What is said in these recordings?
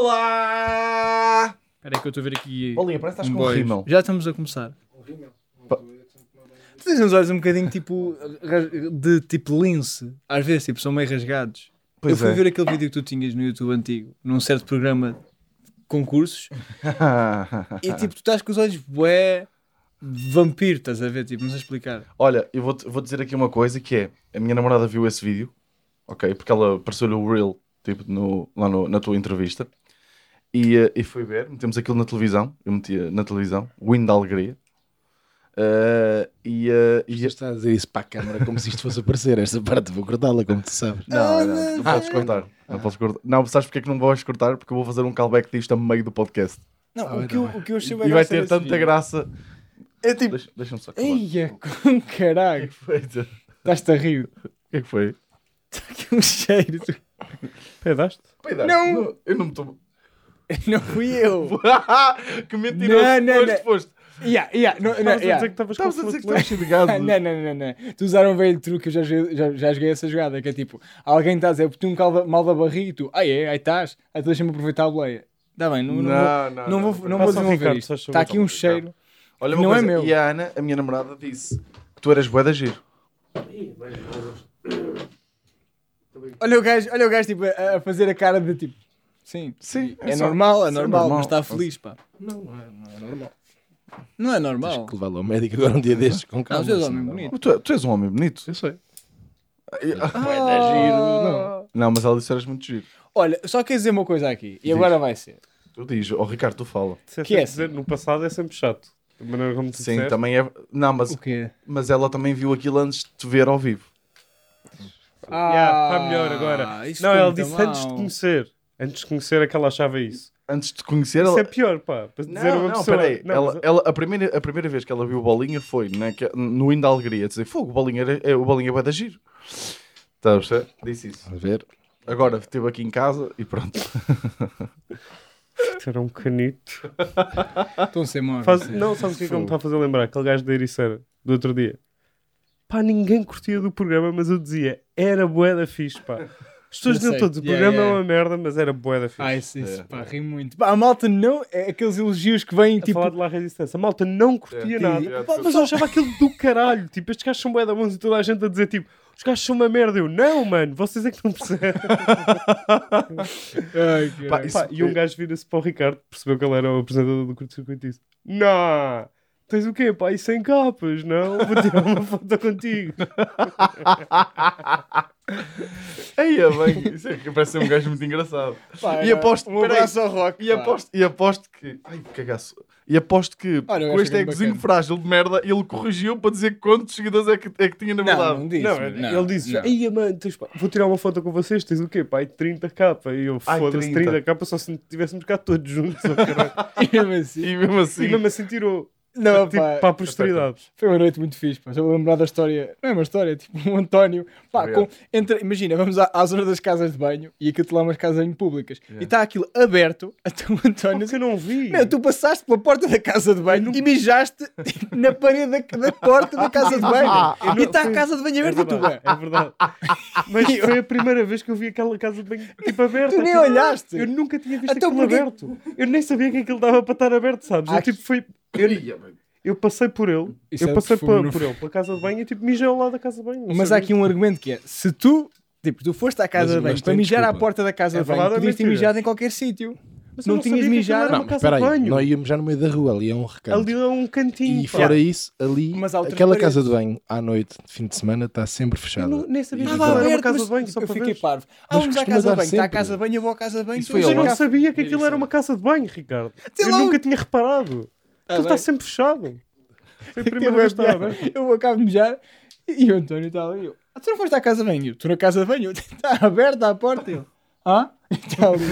Olá! Espera aí que eu estou a ver aqui. Bolinha, parece que estás um com um rímel. Já estamos a começar. Pa- Tu tens uns olhos um bocadinho tipo de tipo lince. Às vezes tipo, são meio rasgados. eu Pois fui é. ver aquele vídeo que tu tinhas no YouTube antigo, num certo programa de concursos, e tipo, tu estás com os olhos bué vampiro, estás a ver? Tipo, não sei explicar. Olha, eu vou, vou dizer aqui uma coisa que é, a minha namorada viu esse vídeo, ok? Porque ela apareceu-lhe o reel, tipo, no, lá no- na tua entrevista, e, eh, e foi ver, metemos aquilo na televisão, eu metia na televisão, Win da Alegria, Eh, e, eh, e estás a dizer isso para a câmara como se isto fosse aparecer. Esta parte vou cortá-la, como tu sabes. Não, não, não podes cortar. Não podes cortar. Não, sabes porque é que não vais cortar? Porque eu vou fazer um callback disto a meio do podcast. Não, Ah, o, que eu, o que eu achei E vai ter tanta vídeo graça. É tipo, Deixa- Deixa-me só acabar. eia, com O que é caralho, foi? O estás-te a rir. que é que foi? Está aqui um cheiro. Pedaste? Peidar. Não. Eu não me estou... Não fui eu. que mentiroso Não, não, foste, não. foste. Yeah, yeah, não, não, Estavas a yeah. dizer que estavas com Estavas a dizer que de Não, não, não, não. Tu usaram um velho truque, eu já joguei, já, já joguei essa jogada, que é tipo, alguém está a dizer, tu um calda, mal da barriga e tu, ah é, aí estás, aí tu deixa-me aproveitar a boleia. Está bem, não, não, Não, vou, não, não, vou, não. não vou desenvolver isto. Está aqui um cheiro. Olha uma Não é coisa. meu. E a Ana, a minha namorada, disse que tu eras bué da giro. Olha o gajo, olha o gajo tipo, a, a fazer a cara de tipo, sim, Sim. é, só- normal, é isso normal, mas está feliz, pá. Não, não é, não é normal. Não é Tens normal. que levá-lo ao médico agora um dia destes com Não, calma. tu és homem não. bonito. Tu, tu és um homem bonito. Eu sei. não. Não, mas ela disse que eras muito giro. Olha, só quer dizer uma coisa aqui, e Diz. agora vai ser. Tu dizes, oh Ricardo, tu fala. Se é Que é dizer, no passado é sempre chato. Da maneira como tu Sim, disseste. também é. Não, mas, O quê? mas ela também viu aquilo antes de te ver ao vivo. Yeah, Está melhor agora. Ah, Não, ela disse antes de conhecer. Antes de conhecer é que ela achava isso. Antes de conhecer, Isso ela. é pior, pá. Para dizer Não, uma não, pessoa. peraí. Não, ela, mas- ela, a, primeira, a primeira vez que ela viu o Bolinha foi né, que- no Hino da Alegria. Dizer, fogo, o Bolinha, era, é, o Bolinha vai dar giro. Estás a perceber? Disse isso. A ver. Agora esteve aqui em casa e pronto. Era um canito. Estão a ser mortos. Faz... Não, sabes o que é que me está a fazer lembrar? Aquele gajo da Ericeira, do outro dia. Pá, ninguém curtia do programa, mas eu dizia, era bué da fixe, pá. As pessoas Eu diziam todos, o programa yeah. é uma merda, mas era bué da fixe. Ah, isso, isso, É. pá, ri muito. Pá, a malta não, é aqueles elogios que vêm a tipo... falar de lá resistência. A malta não curtia É. nada. É, Pá, mas eu achava aquilo do caralho. Tipo, estes gajos são bué da bons e toda a gente a dizer tipo, os gajos são uma merda. Eu, não, mano, vocês é que não percebem. Ai, Pá, isso- Pá, e um gajo vira-se para o Ricardo, percebeu que ele era o apresentador do curto-circuito e disse: Não, tens o quê? E sem capas, não? Vou tirar uma foto contigo. Aí é bem. Isso é que parece ser um gajo muito engraçado. Pá, E aposto- um peraí. abraço ao rock. E aposto, e aposto que. Ai, que cagaço. E aposto que Olha, eu com este é egozinho frágil de merda, ele corrigiu para dizer quantos seguidores é que, é que tinha na Não, verdade. não disse. não, não, ele disse: não. Ia, mano, tens, pá, vou tirar uma foto com vocês, tens o quê? E 30 capa. E eu, foda-se, 30. 30 capa só se tivéssemos cá todos juntos. oh. E mesmo assim. E mesmo assim. e mesmo assim tirou. Não, tipo, pá, para a posteridade. foi uma noite muito fixe, pá. Já vou lembrar da história. Não é uma história, é tipo um António. Pá, com, entre, imagina, vamos à, à zona das casas de banho e aquilo lá umas casas de banho públicas. Yeah. E está aquilo aberto. Até o António. Porque eu não vi. Meu, tu passaste pela porta da casa de banho e mijaste na parede da, da porta da casa de banho. Não- e está a casa de banho É aberta e tu, verdade, ué. é verdade. Mas foi a primeira vez que eu vi aquela casa de banho tipo aberta. Tu nem Tipo, olhaste. Eu nunca tinha visto Então aquilo porquê- aberto. Eu nem sabia que aquilo dava para estar aberto, sabes? Eu, tipo, foi... eu, eu passei por ele, Isso é eu passei perfume por, no- por ele, pela casa de banho e tipo mijei ao lado da casa de banho. não Mas há aqui um argumento que é: se tu, tipo, tu foste à casa Mas- de banho mas para mijar à desculpa. porta da casa É de banho, verdade ou podias ter mentira? mijado em qualquer sítio. Mas eu não tinhas mijado. Não, mas espera de aí. banho. Nós íamos já no meio da rua, ali é um recanto. Ali é um cantinho. E pá. fora isso, ali, Mas aquela paredes. casa de banho, à noite, de fim de semana, está sempre Eu fechada. não- nem sabia que era uma casa mas, de banho, só eu para fiquei ver. parvo. Ah, Mas vamos à casa de banho. Está à sempre. casa de banho, eu vou à casa de banho. Vais Eu não sabia que aquilo era uma casa de banho, Ricardo. Eu nunca tinha reparado. Tá Aquilo está sempre fechado. Foi a primeira vez que estava. Eu acabo de mijar e o António está ali. Eu, ah, tu não foste à casa de banho? Eu, Tu na casa de banho? Está aberta a porta. Eu, ah? Está ali.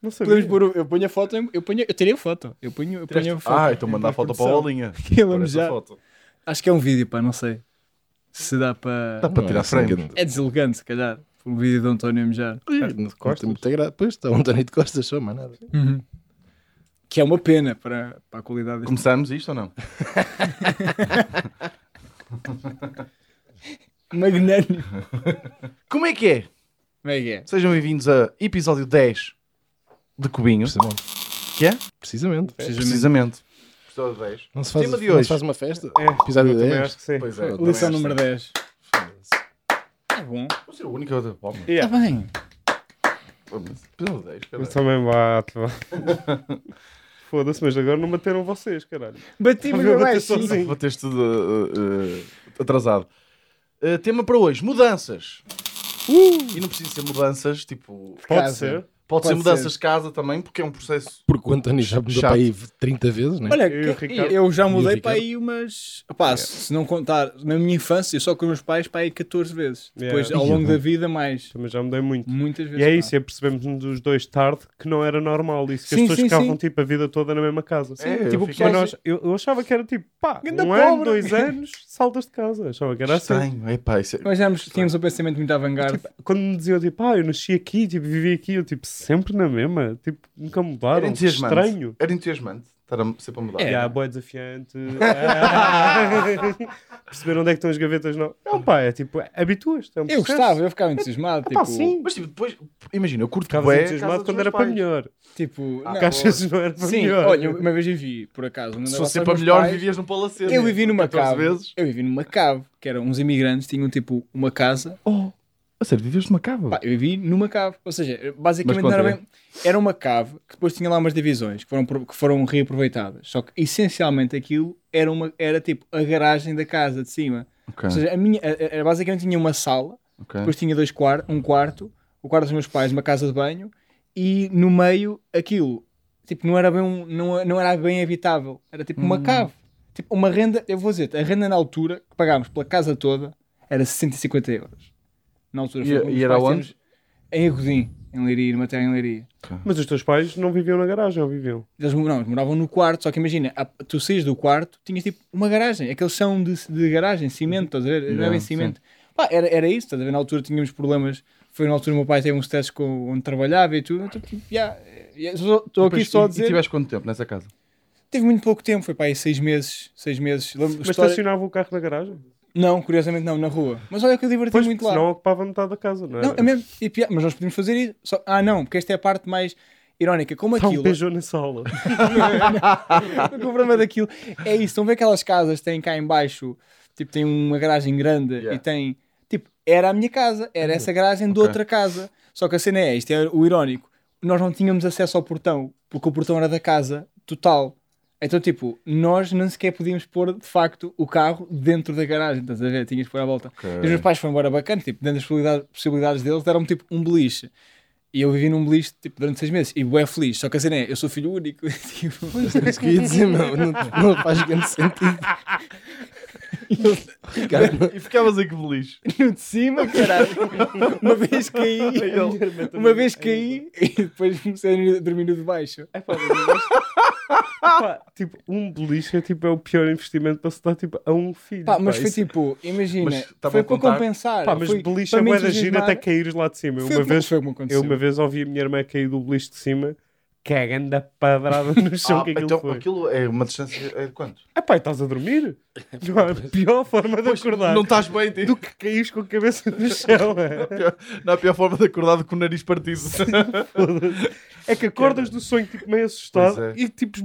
Não sabia. Podemos pôr, o- eu ponho a foto, eu, ponho, eu tirei a foto. Eu ponho, eu ponho a foto. Ah, então manda a foto para a bolinha. Ele foto. Acho que é um vídeo, pá, não sei. Se dá para. Dá para tirar assim, frente. grande. É deselegante, se calhar. Um vídeo de António tem muita graça. Pois está um António de Costas só, mas nada. Que é uma pena para, para a qualidade deste. Começamos isto ou não? Magnânimo. Como é que é? Como é que é? Sejam bem-vindos a episódio 10 de cubinho. Precisamente. Que é? Precisamente. Precisamente. Episódio 10. Não se faz, Tema de não hoje. se faz uma festa? É, Episódio eu também 10. acho que sim. Pois é. Lição número acho 10. Foda-se. É bom. Vou ser o único a palma. Está Yeah. bem. Episódio 10. Eu também bato. Foda-se, mas agora não bateram vocês, caralho. Bati, mas Eu não vou ter sozinho. Vou ter isto tudo uh, uh, atrasado. Uh, tema para hoje: mudanças. E não precisa ser mudanças, tipo. Pode Casa. ser. Pode, ser Pode mudanças ser. de casa também, porque é um processo. Porque o António já mudou Chato. para aí 30 vezes, né? Olha, Eu o que- Ricardo. eu já mudei para aí umas. Opá, se não contar, na minha infância, só com os meus pais, para aí 14 vezes. Depois, Yeah. ao longo da vida, mais. Também já mudei muito. Muitas vezes. E é pá. isso, e percebemos dos dois tarde que não era normal isso, que Sim, as pessoas sim, ficavam sim. tipo a vida toda na mesma casa. É, eu tipo, fiquei- pessoal- Mas nós, eu, eu achava que era tipo, pá, Ganda um ano, pobre. dois anos, saltas de casa. Achava que era assim. Estranho. Isso é... Nós éramos- tínhamos um pensamento muito avant-garde. Tipo, quando me diziam tipo, ah, eu nasci aqui, tipo, vivi aqui, eu tipo, sempre na mesma, tipo, nunca Era mudaram. Que entusiasmante. Estranho. Era entusiasmante. Estar a sempre a mudar. É. E há boa desafiante. Ah. Perceber onde é que estão as gavetas não. Não, pá, é tipo, habituas. É um eu processo. gostava, eu ficava entusiasmado. Pá, Tipo, sim. Mas tipo, depois, imagina, eu curto Ficavas bué a entusiasmado quando era para pais. melhor. tipo não, Porque às vezes não era para Sim, melhor. olha, uma vez eu vi, por acaso. Se fosse para melhor, pais, vivias num palacete. Eu vivi numa 14 cave. vezes. Eu vivi numa cave, que eram uns imigrantes, tinham tipo uma casa. Oh, a sério, numa cave? Pá, eu vivi numa cave. Ou seja, basicamente era bem. Era uma cave que depois tinha lá umas divisões que foram, que foram reaproveitadas. Só que essencialmente aquilo era, uma, era tipo a garagem da casa de cima. Ok, Ou seja, a minha, a- a- basicamente tinha uma sala, ok. depois tinha dois quartos, um quarto, o quarto dos meus pais, uma casa de banho, e no meio aquilo, tipo, não era bem, não, não era bem habitável, era tipo Hum. uma cave. Tipo, uma renda, eu vou dizer, a renda na altura que pagámos pela casa toda era 650 euros. Na altura E- foi e os era pais onde? temos- Em Agodim, em Leiria, numa terra em Leiria. Mas os teus pais não viviam na garagem, ou viviam? Eles não, eles moravam no quarto, só que imagina, a- tu saís do quarto, tinhas tipo uma garagem, aqueles são de, de garagem, cimento, estás a ver? Não é bem cimento. Pá, era, era isso, estás a ver? Na altura tínhamos problemas, foi na altura o meu pai teve uns testes com onde trabalhava e tudo, então tipo, yeah, estou aqui só a e- dizer, E tiveste quanto tempo nessa casa? teve muito pouco tempo, foi para aí seis meses, seis meses. Mas história- estacionava o carro na garagem? Não, curiosamente não, na rua. Mas olha que eu diverti Pois, muito porque lá. senão ocupava metade da casa, não é? Não, é mesmo, e mas nós podemos fazer isso. Só- ah, não, porque esta é a parte mais irónica. Como um aquilo. Peugeot na sala. o problema daquilo é isso. Estão a ver aquelas casas que têm cá em baixo, tipo, tem uma garagem grande Yeah. e tem. Tipo, era a minha casa, era essa garagem de Ok. outra casa. Só que a cena é, isto é o irónico. Nós não tínhamos acesso ao portão, porque o portão era da casa total. Então, tipo, nós nem sequer podíamos pôr de facto o carro dentro da garagem, estás a ver? Tinhas que pôr à volta. Ok. E os meus pais foram embora bacana, tipo, dentro das possibilidades, possibilidades deles, deram-me tipo um beliche. E eu vivi num beliche tipo, durante seis meses. E bué feliz. Só que a cena é, eu sou filho único. tipo, É isso que eu ia dizer, meu. Não, não faz grande sentido. Ricardo, E ficavas aí que feliz. no de cima, caralho. Uma vez caí, uma vez caí e depois comecei a dormir no de baixo. É pá, Pá, tipo, um beliche é, tipo, é o pior investimento para se dar tipo, a um filho. Pá, mas pá, foi isso- tipo, imagina, Mas foi a para compensar. Pá, mas foi beliche é me bué da gira até caíres lá de cima. Foi uma vez, eu uma vez ouvi a minha irmã cair do beliche de cima, cagando a padrada no chão Ah, que aquilo então foi. aquilo é uma distância é de quanto? Ah pá, estás a dormir? Não há pior forma de acordar Não estás bem, tipo. do que caís com a cabeça no chão. é. Não há pior forma de acordar do que o nariz partido. É que acordas do sonho tipo meio assustado é. e tipo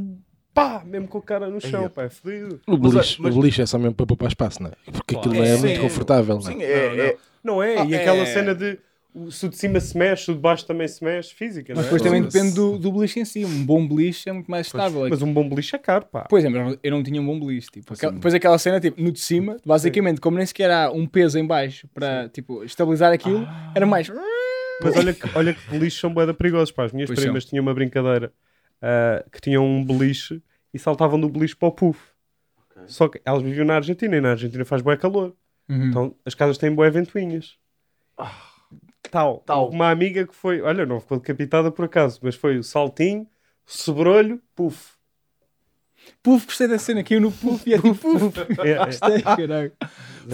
pá, mesmo com a cara no chão, pá, é fodido. o Mas, beliche, mas- o beliche é só mesmo para poupar espaço, não é? Porque aquilo não é, É, muito sim. confortável, não é? Sim, é, Não, é- Não é? Ah, e aquela é. cena de o- se o de cima se mexe, o de baixo também se mexe, física, Mas não é? depois também Mas- depende do, do beliche em si. Um bom beliche é muito mais estável. Mas um bom beliche é caro, pá. Pois é, mas eu não tinha um bom beliche. Tipo, aquela- depois aquela cena, tipo, no de cima, basicamente, como nem sequer há um peso em baixo para, tipo, estabilizar aquilo, Ah. era mais... Mas olha que, olha que beliches são boeda perigosos, pá. As minhas Pois primas tinham uma brincadeira ah, que tinham um beliche e saltavam do beliche para o puff. Só que elas viviam na Argentina e na Argentina faz bué calor. Uhum. Então as casas têm bué ventoinhas. Tal. Tal. Houve Uma amiga que foi, olha, não ficou decapitada por acaso, mas foi o saltinho, sobrolho, puff. Puff, gostei da cena, caiu no puff e é tipo puff. É, é. Gostei, caralho.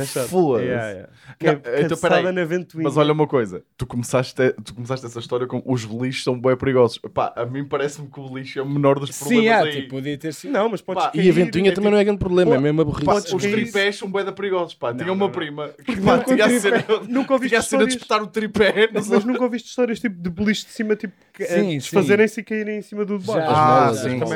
Chat. Foda-se. Yeah, yeah. Não, Que é então, peraí. na ventoinha. Mas olha uma coisa, tu começaste, tu começaste essa história com os beliches são bem perigosos. Pá, a mim parece-me que o beliche é o menor dos Sim, problemas ah, aí. tipo, podia ter sido. Não, mas podes Pá, cair, E a ventoinha é também não é grande problema, é mesmo Pá, aborrice. os tripés são bem perigosos, pá. Tinha não, uma não. prima que pá, nunca tinha a cena, Nunca ouviste tinha a de histórias... espetar o tripé. Não sei. Mas nunca ouviste histórias tipo de beliche de cima, tipo, eh, Sim, desfazerem-se e caírem em cima do de baixo. Já, Ah, sim. Mas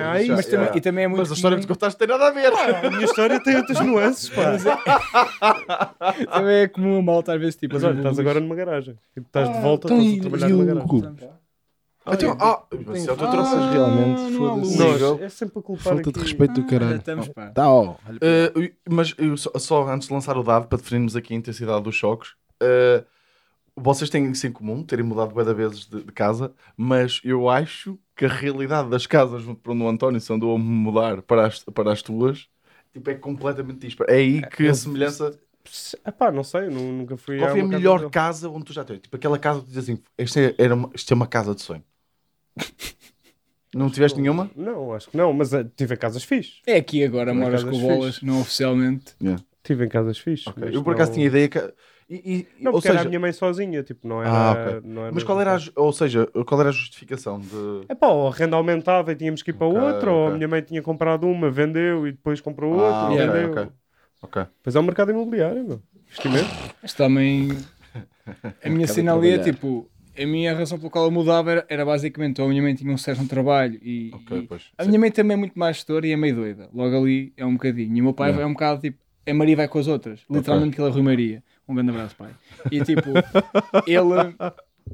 também, Yeah. e também é muito Mas a história que tu contaste tem nada a ver. A minha história tem outras nuances, pá. também é comum a malta às vezes tipo. Mas olha, estás agora numa garagem. Tipo, estás de volta, então estás a trabalhar e numa garagem. cu? Então, ah, mas se teu Ah, realmente, foda-se. é sempre a culpar Falta aqui. de respeito do Já caralho. estamos, pá. Tá, ó. Uh, mas eu só, só antes de lançar o dado, para definirmos aqui a intensidade dos choques, uh, vocês têm isso em comum, terem mudado de vezes de, de casa, mas eu acho que a realidade das casas junto para onde o António se andou a mudar para as, para as tuas tipo, é completamente dispara. É aí que a semelhança. Epá, não sei, nu- nunca fui Qual a foi a casa melhor dele. casa onde tu já tens? Tipo aquela casa que tu dizes assim: isto é, era uma, isto é uma casa de sonho. Não tiveste nenhuma? Não, acho que não, mas eh, tive em casas fixe. É aqui agora, moras com bolas, fixe. não oficialmente. Tive em casas fixe. Ok. mas Eu por acaso não- tinha ideia que. E- e- Não, ou porque era seja, a minha mãe sozinha, tipo, não era... Ah, ok. não era mas qual era a, ju- ou seja, qual era a justificação de. Epá, ou a renda aumentava e tínhamos que ir para Ok, outra, ou a minha mãe tinha comprado uma, vendeu e depois comprou outra, Ah, e ok, vendeu. ok. Ok. Pois é o mercado imobiliário, meu. Investimento. Mas também a minha cena ali é tipo, a minha razão pela qual eu mudava era, era basicamente, ou a minha mãe tinha um no trabalho e, Ok, e- pois. a minha mãe também é muito mais gestora e é meio doida. Logo ali é um bocadinho. E o meu pai Yeah. é um bocado tipo, a Maria vai com as outras. Literalmente que ele é Rui Maria. Um grande abraço, pai. E tipo, ele,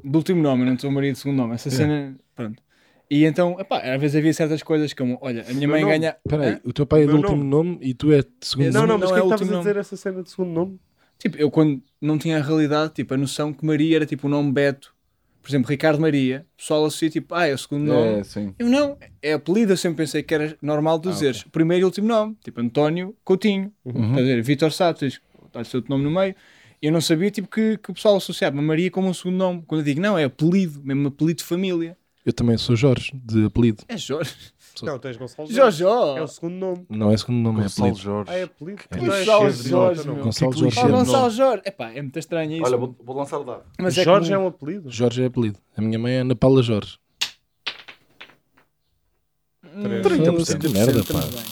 do último nome, eu não sou Maria de segundo nome, essa cena, pronto. E então, epá, às vezes havia certas coisas como, olha, a minha Meu mãe nome. ganha. Espera aí, Hã? o teu pai é do Meu último nome e tu é de segundo Não, Não, nome? não, mas não o é que o é que estavas a dizer essa cena de segundo nome? Tipo, eu quando não tinha a realidade, tipo, a noção que Maria era tipo o nome Beto. Por exemplo, Ricardo Maria, o pessoal associa tipo, ah, é o segundo nome. É, sim. Eu não, é apelido, eu sempre pensei que era normal tu Ah, dizeres primeiro e último nome, tipo António Coutinho, Uhum. estás a dizer, Vitor Sato, tens tens o teu nome no meio. Eu não sabia tipo, que, que o pessoal associava Maria como um segundo nome. Quando eu digo, não, é apelido, mesmo apelido de família. Eu também sou Jorge, de apelido. É Jorge. Não, tens Gonçalo Jorge. Jorge! É o segundo nome. Não é segundo nome, é Gonçalo apelido. Jorge. Ah, é apelido? É. É Gonçalo Jorge, meu. Gonçalo Que Jorge. de Gonçalo. Jorge! Epá, é muito estranho isso. Olha, vou, vou lançar o dado. mas é Jorge é comum. um apelido? Jorge é apelido. A minha mãe é Ana Paula Jorge. Hum, 30% de merda, estamos pá. bem.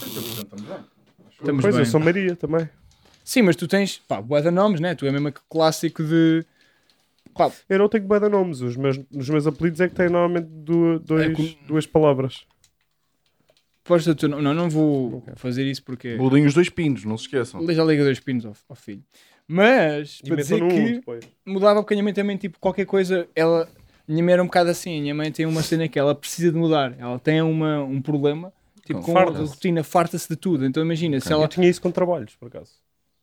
Estamos Pois, bem. eu sou Maria também. Sim, mas tu tens, pá, bué de nomes, né? Tu é mesmo aquele clássico de... Pá, Eu não tenho bué de nomes. Os meus, os meus apelidos é que têm normalmente du- dois, É com- duas palavras. teu nome. Não, não vou fazer isso porque... Bolinhos dois pinos, não se esqueçam. Já liga dois pinos ao, ao filho. Mas, E para dizer um que depois. mudava a minha mãe também, tipo, qualquer coisa, ela... Minha mãe era um bocado assim, a minha mãe tem uma cena que ela precisa de mudar. Ela tem uma, um problema, tipo, com a rotina, farta-se de tudo. Então imagina, se Eu ela... tinha isso com trabalhos, por acaso.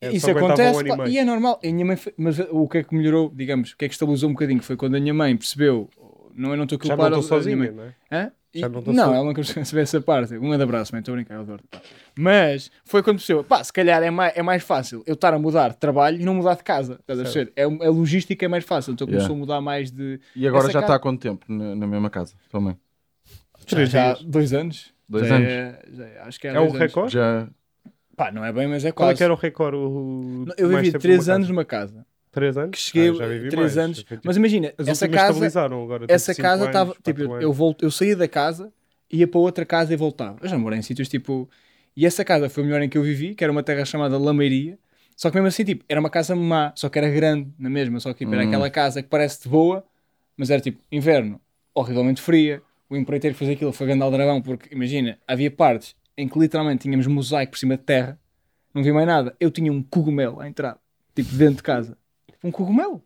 É, Isso acontece um pá, e é normal. A minha mãe, mas o que é que melhorou, digamos, o que é que estabilizou um bocadinho foi quando a minha mãe percebeu, não, eu não estou a Já culpar não a- estou a minha mãe. sozinha, não é? Hã? E- Já não não, estou ela nunca percebeu essa parte. Um grande abraço, mãe, estou a brincar, eu adoro. Mas foi quando percebeu, pá, se calhar é mais, é mais fácil eu estar a mudar de trabalho e não mudar de casa. Estás a perceber? É, a logística é mais fácil. Então Yeah. começou a mudar mais de. E agora Essa já casa- está há quanto tempo na, na mesma casa? Também. Três já, dias. dois anos. Dois Já anos. É, já é- acho que é, É anos. recorde? Já. Pá, não é bem, mas é Qual quase. é que era o recorde? O... Eu vivi tempo três numa anos casa? numa casa. Três anos? Que cheguei Ah, já vivi três mais. anos. Já foi, tipo, Mas imagina, As essa casa. estabilizaram agora. tipo, essa casa estava tipo, eu, anos. volto, eu saía da casa, ia para outra casa e voltava. Eu já morei em sítios tipo. E essa casa foi a melhor em que eu vivi, que era uma terra chamada Lameiria. Só que mesmo assim, tipo, era uma casa má, só que era grande na mesma. Só que tipo, era Hum. aquela casa que parece de boa, mas era tipo inverno, horrivelmente fria. O empreiteiro que fez aquilo foi grande dragão, porque imagina, havia partes em que literalmente tínhamos mosaico por cima de terra, não vi mais nada. Eu tinha um cogumelo à entrada, tipo dentro de casa. Um cogumelo.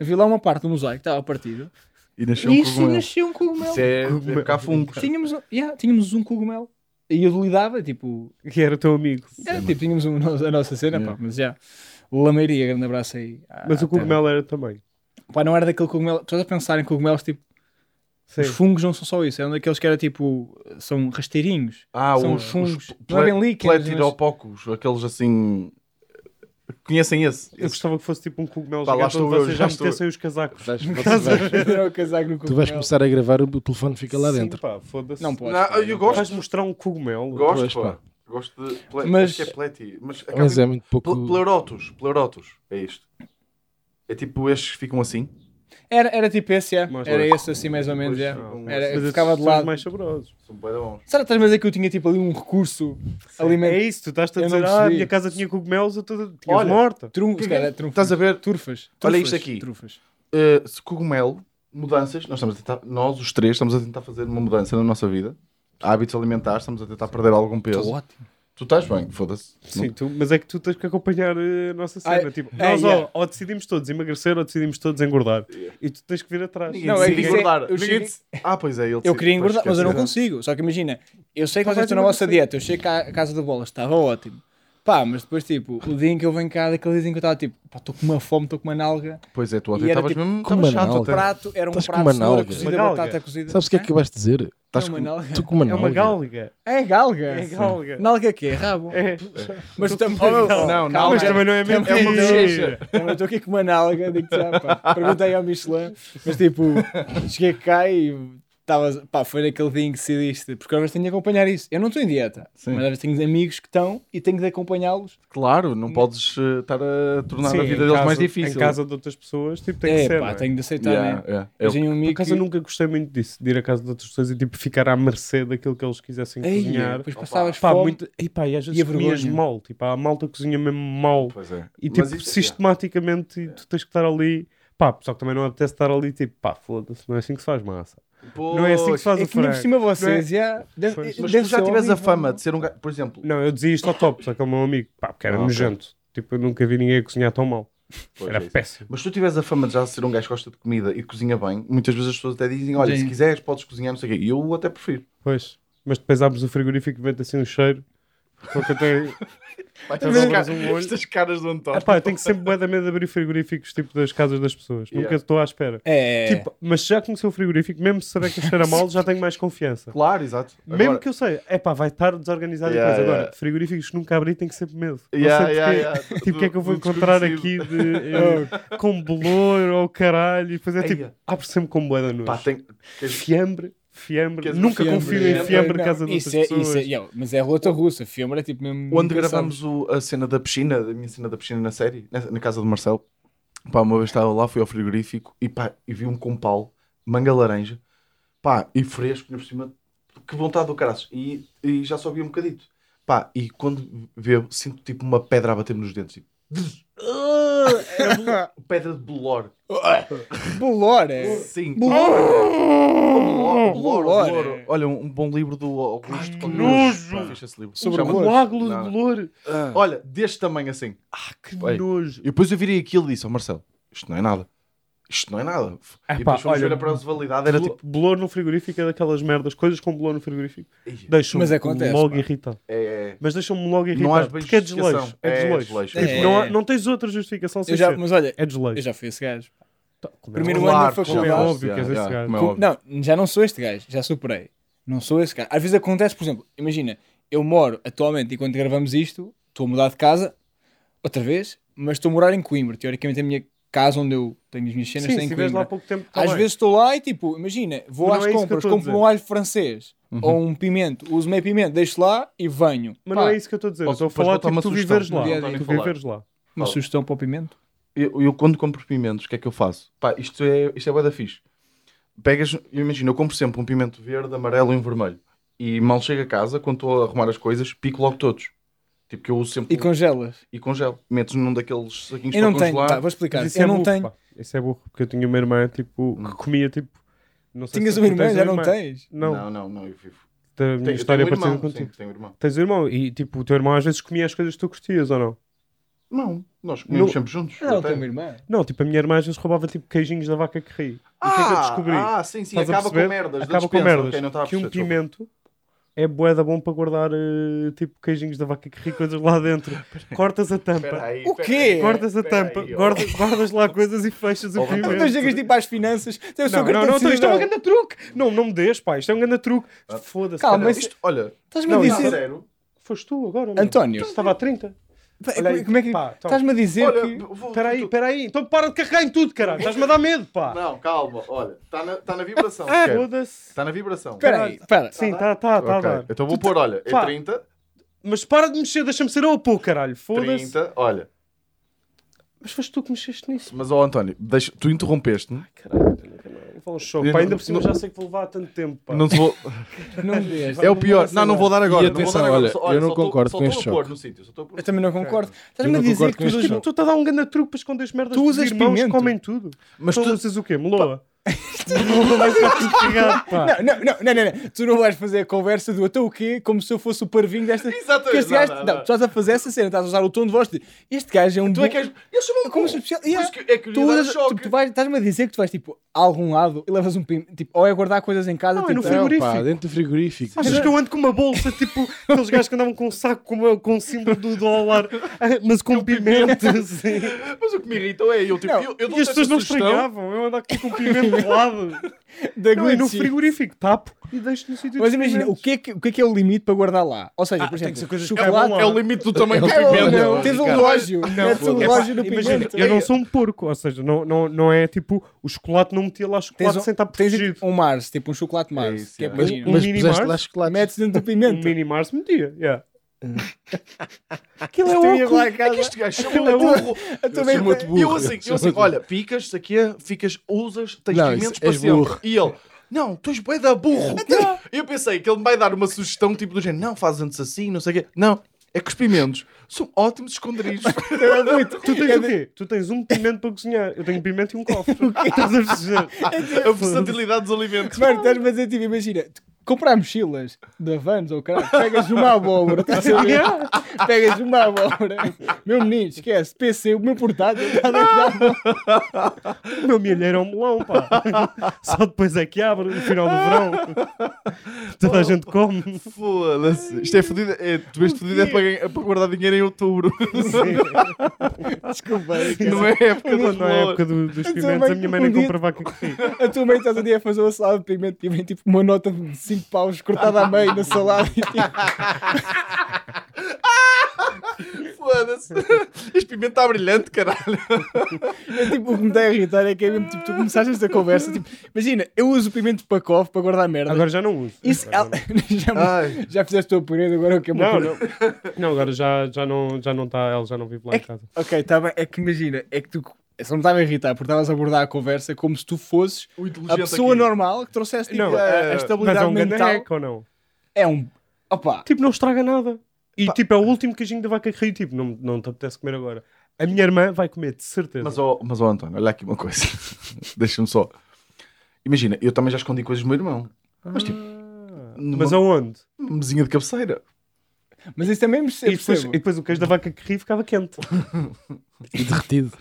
Havia lá uma parte do mosaico que estava partido. E nasceu um Isso cogumelo. nasceu um cogumelo. Isso é, é cá fungos. Tínhamos, um- yeah, tínhamos um cogumelo. E eu lidava, tipo, Que era teu amigo. era, tipo tínhamos um- a nossa cena, Yeah. pá, mas já. Lameiria, grande abraço aí. à- Mas o cogumelo era também. terra. Pá, não era daquele cogumelo. Estás a pensar em cogumelos, tipo, Sim. os fungos não são só isso, eram daqueles que era tipo, são rasteirinhos. Ah, São os, fungos. os Não é bem líquidos, mas- Pletiropocos, aqueles assim. Conhecem esse? Eu gostava que fosse tipo um cogumelo Pá, gigante onde vocês já já estou. metessem os casacos. Vais, o casaco no tu vais começar a gravar, o telefone fica lá Sim, dentro. pá, foda-se. Não pode. Não, eu gosto. Vais mostrar um cogumelo. Gosto, Pois, pá. Gosto de. Ple... Mas- Acho que é Pleti. Mas, Mas é muito pouco. Ple- Pleurotus. Pleurotus. É isto. É tipo estes que ficam assim. Era, era tipo esse, é. Mas era esse assim mais ou menos, é. Não, Era, Mas ficava de lado. mais saborosos. São bem bons. Será que estás a dizer que eu tinha tipo ali um recurso alimentar? É isso, tu estás a dizer, ah, a minha casa tinha cogumelos, eu tô- tinha Olha, morta. Trunfos, cara, trunfos. Estás a ver? Turfas. Olha isto aqui. Trufas. Uh, se cogumelo, mudanças. Nós estamos a tentar, nós os três estamos a tentar fazer uma mudança na nossa vida. Hábitos alimentares, estamos a tentar perder algum peso. Estou ótimo. Tu estás bem, foda-se. Sim, tu- mas é que tu tens que acompanhar eh, a nossa cena. Ah, tipo, é, nós yeah. ou, ou decidimos todos emagrecer ou decidimos todos engordar. Yeah. E tu tens que vir atrás. Ninguém Não, é que é- engordar. eu cheguei- Ah, pois é, ele Eu queria engordar, mas eu não consigo. Só que imagina, eu sei que Tu vocês estão na vossa dieta. Eu chego cá à casa da bola, estava ótimo. Pá, mas depois, tipo, o dia em que eu venho cá, daquele dia em que eu estava tipo, pá, estou com uma fome, estou com uma nalga. Pois é, tu ontem estavas tipo, mesmo com uma chato nalga. O prato era um com prato uma de cenoura nalga. cozida, Uma batata cozida. Sabes o que é que vais dizer? É Estás uma com... nalga. Tu com uma É uma nalga. galga. É galga. É galga. Nalga que é? Rabo. É. Mas tam- com uma oh, galga. Não, calma, Mas também não é é uma bochecha. Eu estou aqui com uma nalga, digo já, pá. Perguntei ao Michelin, mas tipo, cheguei cá e estava, pá, foi naquele dia em que decidiste, porque às vezes tenho de acompanhar isso. Eu não estou em dieta, Sim. mas às vezes tenho amigos que estão e tenho de acompanhá-los. Claro, não podes eh, estar a tornar Sim, a vida deles casa- mais difícil. Em casa de outras pessoas, tipo, tem que É, ser. pá, é? tenho de aceitar, Yeah, né? yeah. Eu Eu- tenho um Por amigo acaso que... eu nunca gostei muito disso, de ir à casa de outras pessoas e tipo ficar à mercê daquilo que eles quisessem Ei, cozinhar. depois passavas Pá, fome. muito... e, pá, e às vezes E a comias mal, tipo, a malta cozinha mesmo mal Pois é. e tipo, isso- sistematicamente tu tens que estar ali. Pá, só que também não apetece estar ali tipo, pá, foda-se, não é assim que se faz massa. Não é assim que se faz É o que ainda por frango. cima vocês, é? já... Deve, Pois. Mas tu já ser tivesse a horrível. fama de ser um gajo, por exemplo, Não, eu dizia isto ao top, só que é o meu amigo, pá, porque era Ah, ok. nojento. Tipo, eu nunca vi ninguém a cozinhar tão mal. Pois era é isso. péssimo. Mas se tu tiveres a fama de já ser um gajo que gosta de comida e cozinha bem, muitas vezes as pessoas até dizem: Olha, Sim. se quiseres, podes cozinhar, não sei o quê. E eu até prefiro. Pois. Mas depois abres o frigorífico e vem assim um cheiro. Só que eu tenho. Um estas caras do António. Ah, pá, eu tenho que sempre bué da medo de abrir frigoríficos tipo das casas das pessoas. Nunca Yeah. estou à espera. É, Tipo, mas já conheceu o frigorífico, mesmo se saber que cheira mal, já tenho mais confiança. Claro, exato. Mesmo Agora- que eu sei, é pá, vai estar desorganizado Yeah, e coisa. Agora, yeah. frigoríficos que nunca abri, tenho sempre medo. Não Yeah, sei yeah, porquê. yeah. Tipo, o que é que eu vou encontrar aqui de, com bolor ou caralho? E depois é tipo, abre sempre com bué da. Pá, tem... queres- Fiambre, Nunca fiambre? confio em Fiambre, Não, casa de isso outras é, pessoas. isso é, yeah, mas é roleta russa, fiambre é tipo mesmo. Onde gravámos o- a cena da piscina, da minha cena da piscina na série, na, na casa do Marcelo, pá, uma vez estava lá, fui ao frigorífico e pá, e vi um compal, manga laranja, pá, e fresco, por cima, que vontade do caraças. E, e já só vi um bocadito. Pá, e quando bebo, sinto tipo uma pedra a bater-me nos dentes. Tipo, era pedra de bolor. Bolor, é. Sim. Bolor. Bolor, bolor, é. Olha, um, bom livro do Augusto. que Quando- nojo! Esse livro. Sobre. Coágulo de bolor. Olha, deste tamanho assim. Ah, que nojo. E depois eu virei aquilo e disse, ó Marcelo, isto não é nada. Isto não é nada. Ah, e pá, depois fomos olha, ver a prazo de validade, era tipo... Bolor no frigorífico é daquelas merdas, coisas com bolor no frigorífico. "Ei, Deixam-me logo pá. irritado. É, Mas deixam-me logo irritado. Não há bem porque é justificação. desleixo. É É desleixo. Tipo, É. Não, há- não tens outra justificação sem Eu já, ser. mas olha, É desleixo. eu já fui esse gajo. É primeiro óbvio. ano na claro, faculdade. como É óbvio que és esse gajo. como é Com- óbvio. Não, já não sou este gajo, já superei. Não sou esse gajo. Às vezes acontece, por exemplo, imagina, eu moro atualmente, enquanto gravamos isto, estou a mudar de casa, outra vez, mas estou a morar em Coimbra. Teoricamente a minha casa onde eu tenho as minhas cenas Sim, está se em estiveres lá Coimbra. pouco tempo, tá Às bem. vezes estou lá e tipo, imagina, vou Mas às é compras, compro um alho francês ou um pimento, uso meio pimento, deixo lá e venho. Mas Pá, não é isso que eu estou a dizer. Estou a falar tipo, uma tu sugestão? viveres lá. Dia dia. Tu Falar. viveres lá. Uma Fala. sugestão para o pimento? Eu, eu quando compro pimentos, o que é que eu faço? Pá, isto é, isto é bué da fixe. Pegas, eu imagino, eu compro sempre um pimento verde, amarelo e um vermelho. E mal chego a casa, quando estou a arrumar as coisas, pico logo todos. Tipo que eu uso sempre E congelas? e congelo. Metes num daqueles saquinhos Eu para não tenho, congelar. tá, vou explicar. Isso Eu é não burro, tenho. pá. Isso é burro, porque eu tinha uma irmã tipo, Hum. que comia tipo. Não sei Tinhas se uma irmã, tens já não tens? Não, Não, não, não, eu vivo. a minha Tenho, história é tenho um parecida irmão, contigo. sim, tenho um irmão. Tens um irmão e tipo, o teu irmão às vezes comia as coisas que tu curtias ou não? Não, nós comemos No- sempre juntos. Não, até. tenho uma irmã. Não, tipo, a minha irmã às vezes roubava tipo queijinhos da vaca que ri. E o que é que eu Ah, descobri? Ah, sim, sim, Estás acaba com merdas. da Acaba com merdas. Ok, não estava a que um pimento é boeda bom para guardar eh, tipo queijinhos da vaca que ri, coisas lá dentro. Cortas a tampa. Aí, O quê? Cortas a tampa, aí, ó. guarda- guardas lá coisas e fechas o pimento. Então chegas tipo às finanças, tem o seu Não, não, não, então isto é um grande truque. Não, não me deixes, pá, isto é um grande truque. Ah. Foda-se. Calma, mas- Isto, olha, Estás-me a Não, não, dizer. zero. Foste tu agora, não? António. Estava a 30. Olha aí, Como é que. pá, então. Estás-me a dizer Olha, que. vou- Espera aí, tu- espera aí. Então para de carregar em tudo, caralho. Estás-me a dar medo, pá. Não, calma, olha, está na, tá na vibração. Ah. Foda-se. Está na vibração. Espera aí, espera. Sim, está, está, está a Ok, dar. Então vou pôr, olha, é Pá. 30. Mas para de mexer, deixa-me ser ao pô, caralho. Foda-se. 30, olha. Mas foste tu que mexeste nisso. Mas, ó António, deixa, tu interrompeste-me. Caralho, não, não. Vou levar um choque. Eu Pá, ainda por cima não- já sei que vou levar há tanto tempo. Pá. Não te vou... Não dês. É o pior. Não, não vou dar agora. E não vou atenção, dar agora. olha, Só- eu não tô- concordo com este choque. sítio, pôr- Eu também não concordo. Estás-me a dizer que tu estás a dar um grande truque para esconder as merdas Tu usas irmãos, comem tudo. Mas tu tu- usas o quê? Meloa? Meloa vai ficar tudo cagado, pá. Não, não, não, não, não, não. Tu não vais fazer a conversa do até o quê? Como se eu fosse o parvinho desta. Exatamente. Este Não, gajo. não, Não, não. tu estás a fazer essa cena, estás a usar o tom de voz de. Este gajo é um. Tu é bom- que és... Eles chamam-me Como burro. se especial. Yeah. é que eu Tu, usas- tu, tu vais, estás-me a dizer que tu vais tipo a algum lado e levas um pim, tipo, ou é guardar coisas em casa, Não, é tipo, no frigorífico. Pá, dentro do frigorífico. Achas que eu ando com uma bolsa, tipo aqueles gajos que andavam com um saco com, com o símbolo do dólar, mas com pimento, assim. Mas o que me irrita é eu, tipo, Não, eu, eu dou E as pessoas não estranhavam, eu ando aqui com pimento do lado. da Não, é no frigorífico, tapo e deixo no sítio Mas imagina, o que, é que, o que é que é o limite para guardar lá? Ou seja, Ah, por tem exemplo, chocolate. É o limite do tamanho do ou pimento. não, tens um relógio, metes um relógio no pimento. eu não sou um porco, ou seja, não, não, não é tipo o chocolate não metia lá chocolate Tens, sem estar um, tens protegido. um Mars, tipo um chocolate Mars, isso, que é é. Mas, um mas mini Mars? lá chocolate. Metes dentro do Um pimento. mini Mars metia, yeah. Aquilo é a É que este gajo Aquilo chama é burro. A tua mãe- Chama-te E burro. eu assim, eu assim, olha, picas, isso aqui é, ficas, usas, tens Não, pimentos isso- para sempre. burro. E ele, não, tu és bué da burro. E eu pensei que ele me vai dar uma sugestão tipo do género, não, faz antes assim, não sei o quê. Não, é que os pimentos são ótimos esconderijos. Tu tens o quê? Tu tens um pimento para cozinhar. Eu tenho pimento e um cofre. Estás a perceber? a versatilidade dos alimentos. Mano, estás-me a dizer, tipo, imagina, comprar mochilas da Vans ou caralho, pegas uma abóbora, estás a ver? Pegas uma abóbora, meu menino, esquece, PC, o meu portátil está dentro. O meu milheiro é um melão, pá. Só depois é que abre no final do verão. Toda a gente come. Foda-se. Isto é fodido. É, tu vês fodido é para, ganhar- é para guardar dinheiro em outubro. Desculpa, Não é época Quando não é época do- dos pimentos, a minha mãe um nem dia- compra vaca que ri. a tua mãe está um dia a fazer uma salada de pimento e vem tipo uma nota de 5 paus cortada a meio na salada e tipo, Foda-se. Este pimento está brilhante, caralho. é tipo o que me está a irritar é que é mesmo tipo, tu começaste esta conversa, tipo, imagina, eu uso pimento para cofre para guardar merda. Agora já não uso. Isso, Agora já, já fizeste o parede, agora o que é uma Não, não. Não, agora já, já não já não está, ela já não vive lá É em que- casa. Ok, tá bem. É que imagina, é que tu só me estava a irritar porque estavas a abordar a conversa como se tu fosses a pessoa aqui. normal que trouxesse tipo, Não, a, a é- Mas é estabilidade um mental. hack ou não? É um. Opa, Tipo, não estraga nada. E Pá. tipo, é o último queijinho da vaca que ri, tipo, não, não te apetece comer agora. A minha irmã vai comer, de certeza. Mas, ó, mas, ó, António, olha aqui uma coisa. Deixa-me só. Imagina, eu também já escondi coisas do meu irmão. Mas tipo, Ah, numa- Mas aonde? uma mesinha de cabeceira. Mas isso também me E depois, e depois o queijo da vaca que ri ficava quente. E derretido.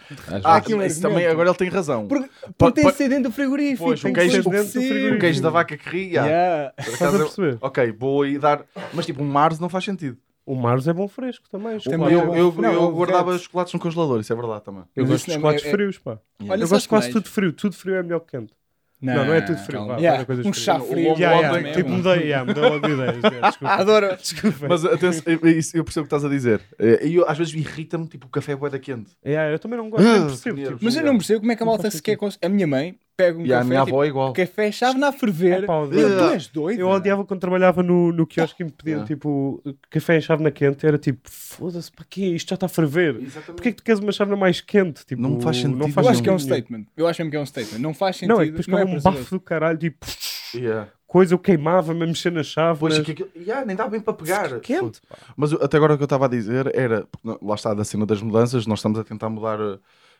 Ah, aqui um isso também, agora ele tem razão. Porque, porque tem de ser dentro do frigorífico. Pois, o que queijo- ser dentro do frigorífico. O queijo da vaca que ri, já. Yeah. Por Estás a acaso, perceber? Ok, vou aí dar. Mas tipo, um Mars não faz sentido. O Mars é bom fresco também. Também é eu bom. eu, Não, eu eu guardava veto. chocolates no congelador, isso é verdade também. Eu Mas gosto de é- chocolates é- frios, pá. Olha, eu gosto de quase mais? tudo frio. Tudo frio é melhor que quente. Não, não é tudo frio. vá, Yeah, coisas um chá frio. longo Yeah, yeah, é tipo, mudei, yeah, mudei logo de ideias. yeah, desculpa. Adoro. Desculpa. Mas atenção, eu, isso- eu percebo o que estás a dizer. E eu, às vezes irrita-me, tipo, o café é bué da quente. Yeah, eu também não gosto, Ah, percebo. Tipo. Mas eu não percebo como é que a Não malta se quer. A minha mãe pega um E a café. minha tipo, avó é igual. Café chave na ferver. Epá, tu és doido. Eu odiava quando trabalhava no, no quiosque e me pediam Yeah. tipo café em chávena quente. Era tipo, foda-se, para quê? Isto já está a ferver. Porquê é que tu queres uma chávena mais quente? Tipo, Não faz sentido Eu acho que é um statement. Eu acho mesmo que é um statement. Não faz sentido. Não, é que depois não ficava é um bafo do caralho, tipo, Yeah. coisa, eu queimava-me a mexer na chave. Pois, que aquilo- yeah, nem dá bem para pegar. Quente. Mas até agora o que eu estava a dizer era, porque não- lá está da cena das mudanças, nós estamos a tentar mudar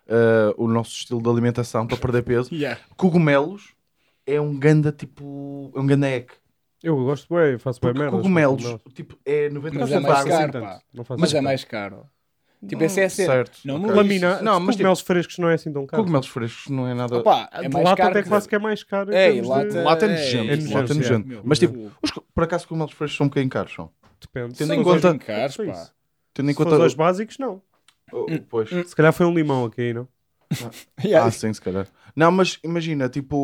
eh, o nosso estilo de alimentação para perder peso. Yeah. Cogumelos é um ganda tipo, é um ganda hack. Eu gosto bem, faço bem merda. cogumelos, tipo, é 90% Mas é mais caro, pá. Faço Mas assim é mais caro. Tipo, essa é a cena. Certo, Não ok. me Lamina, Não, mas mas cogumelos frescos não é assim tão caro. Cogumelos frescos não é nada. Opa, é de mais lata caro até que- quase que é mais caro. termos lata- de- Lata é É, nojento. é lata é é. nojento. Mas tipo, os por acaso cogumelos frescos são um bocadinho caros, são. Depende. Tendo Se em conta- os- caros, só pá. Tendo em conta. os básicos, não. Oh, pois. Hum. Se calhar foi um limão aqui, não? Yeah. Ah, sim, se calhar. Não, mas imagina, tipo,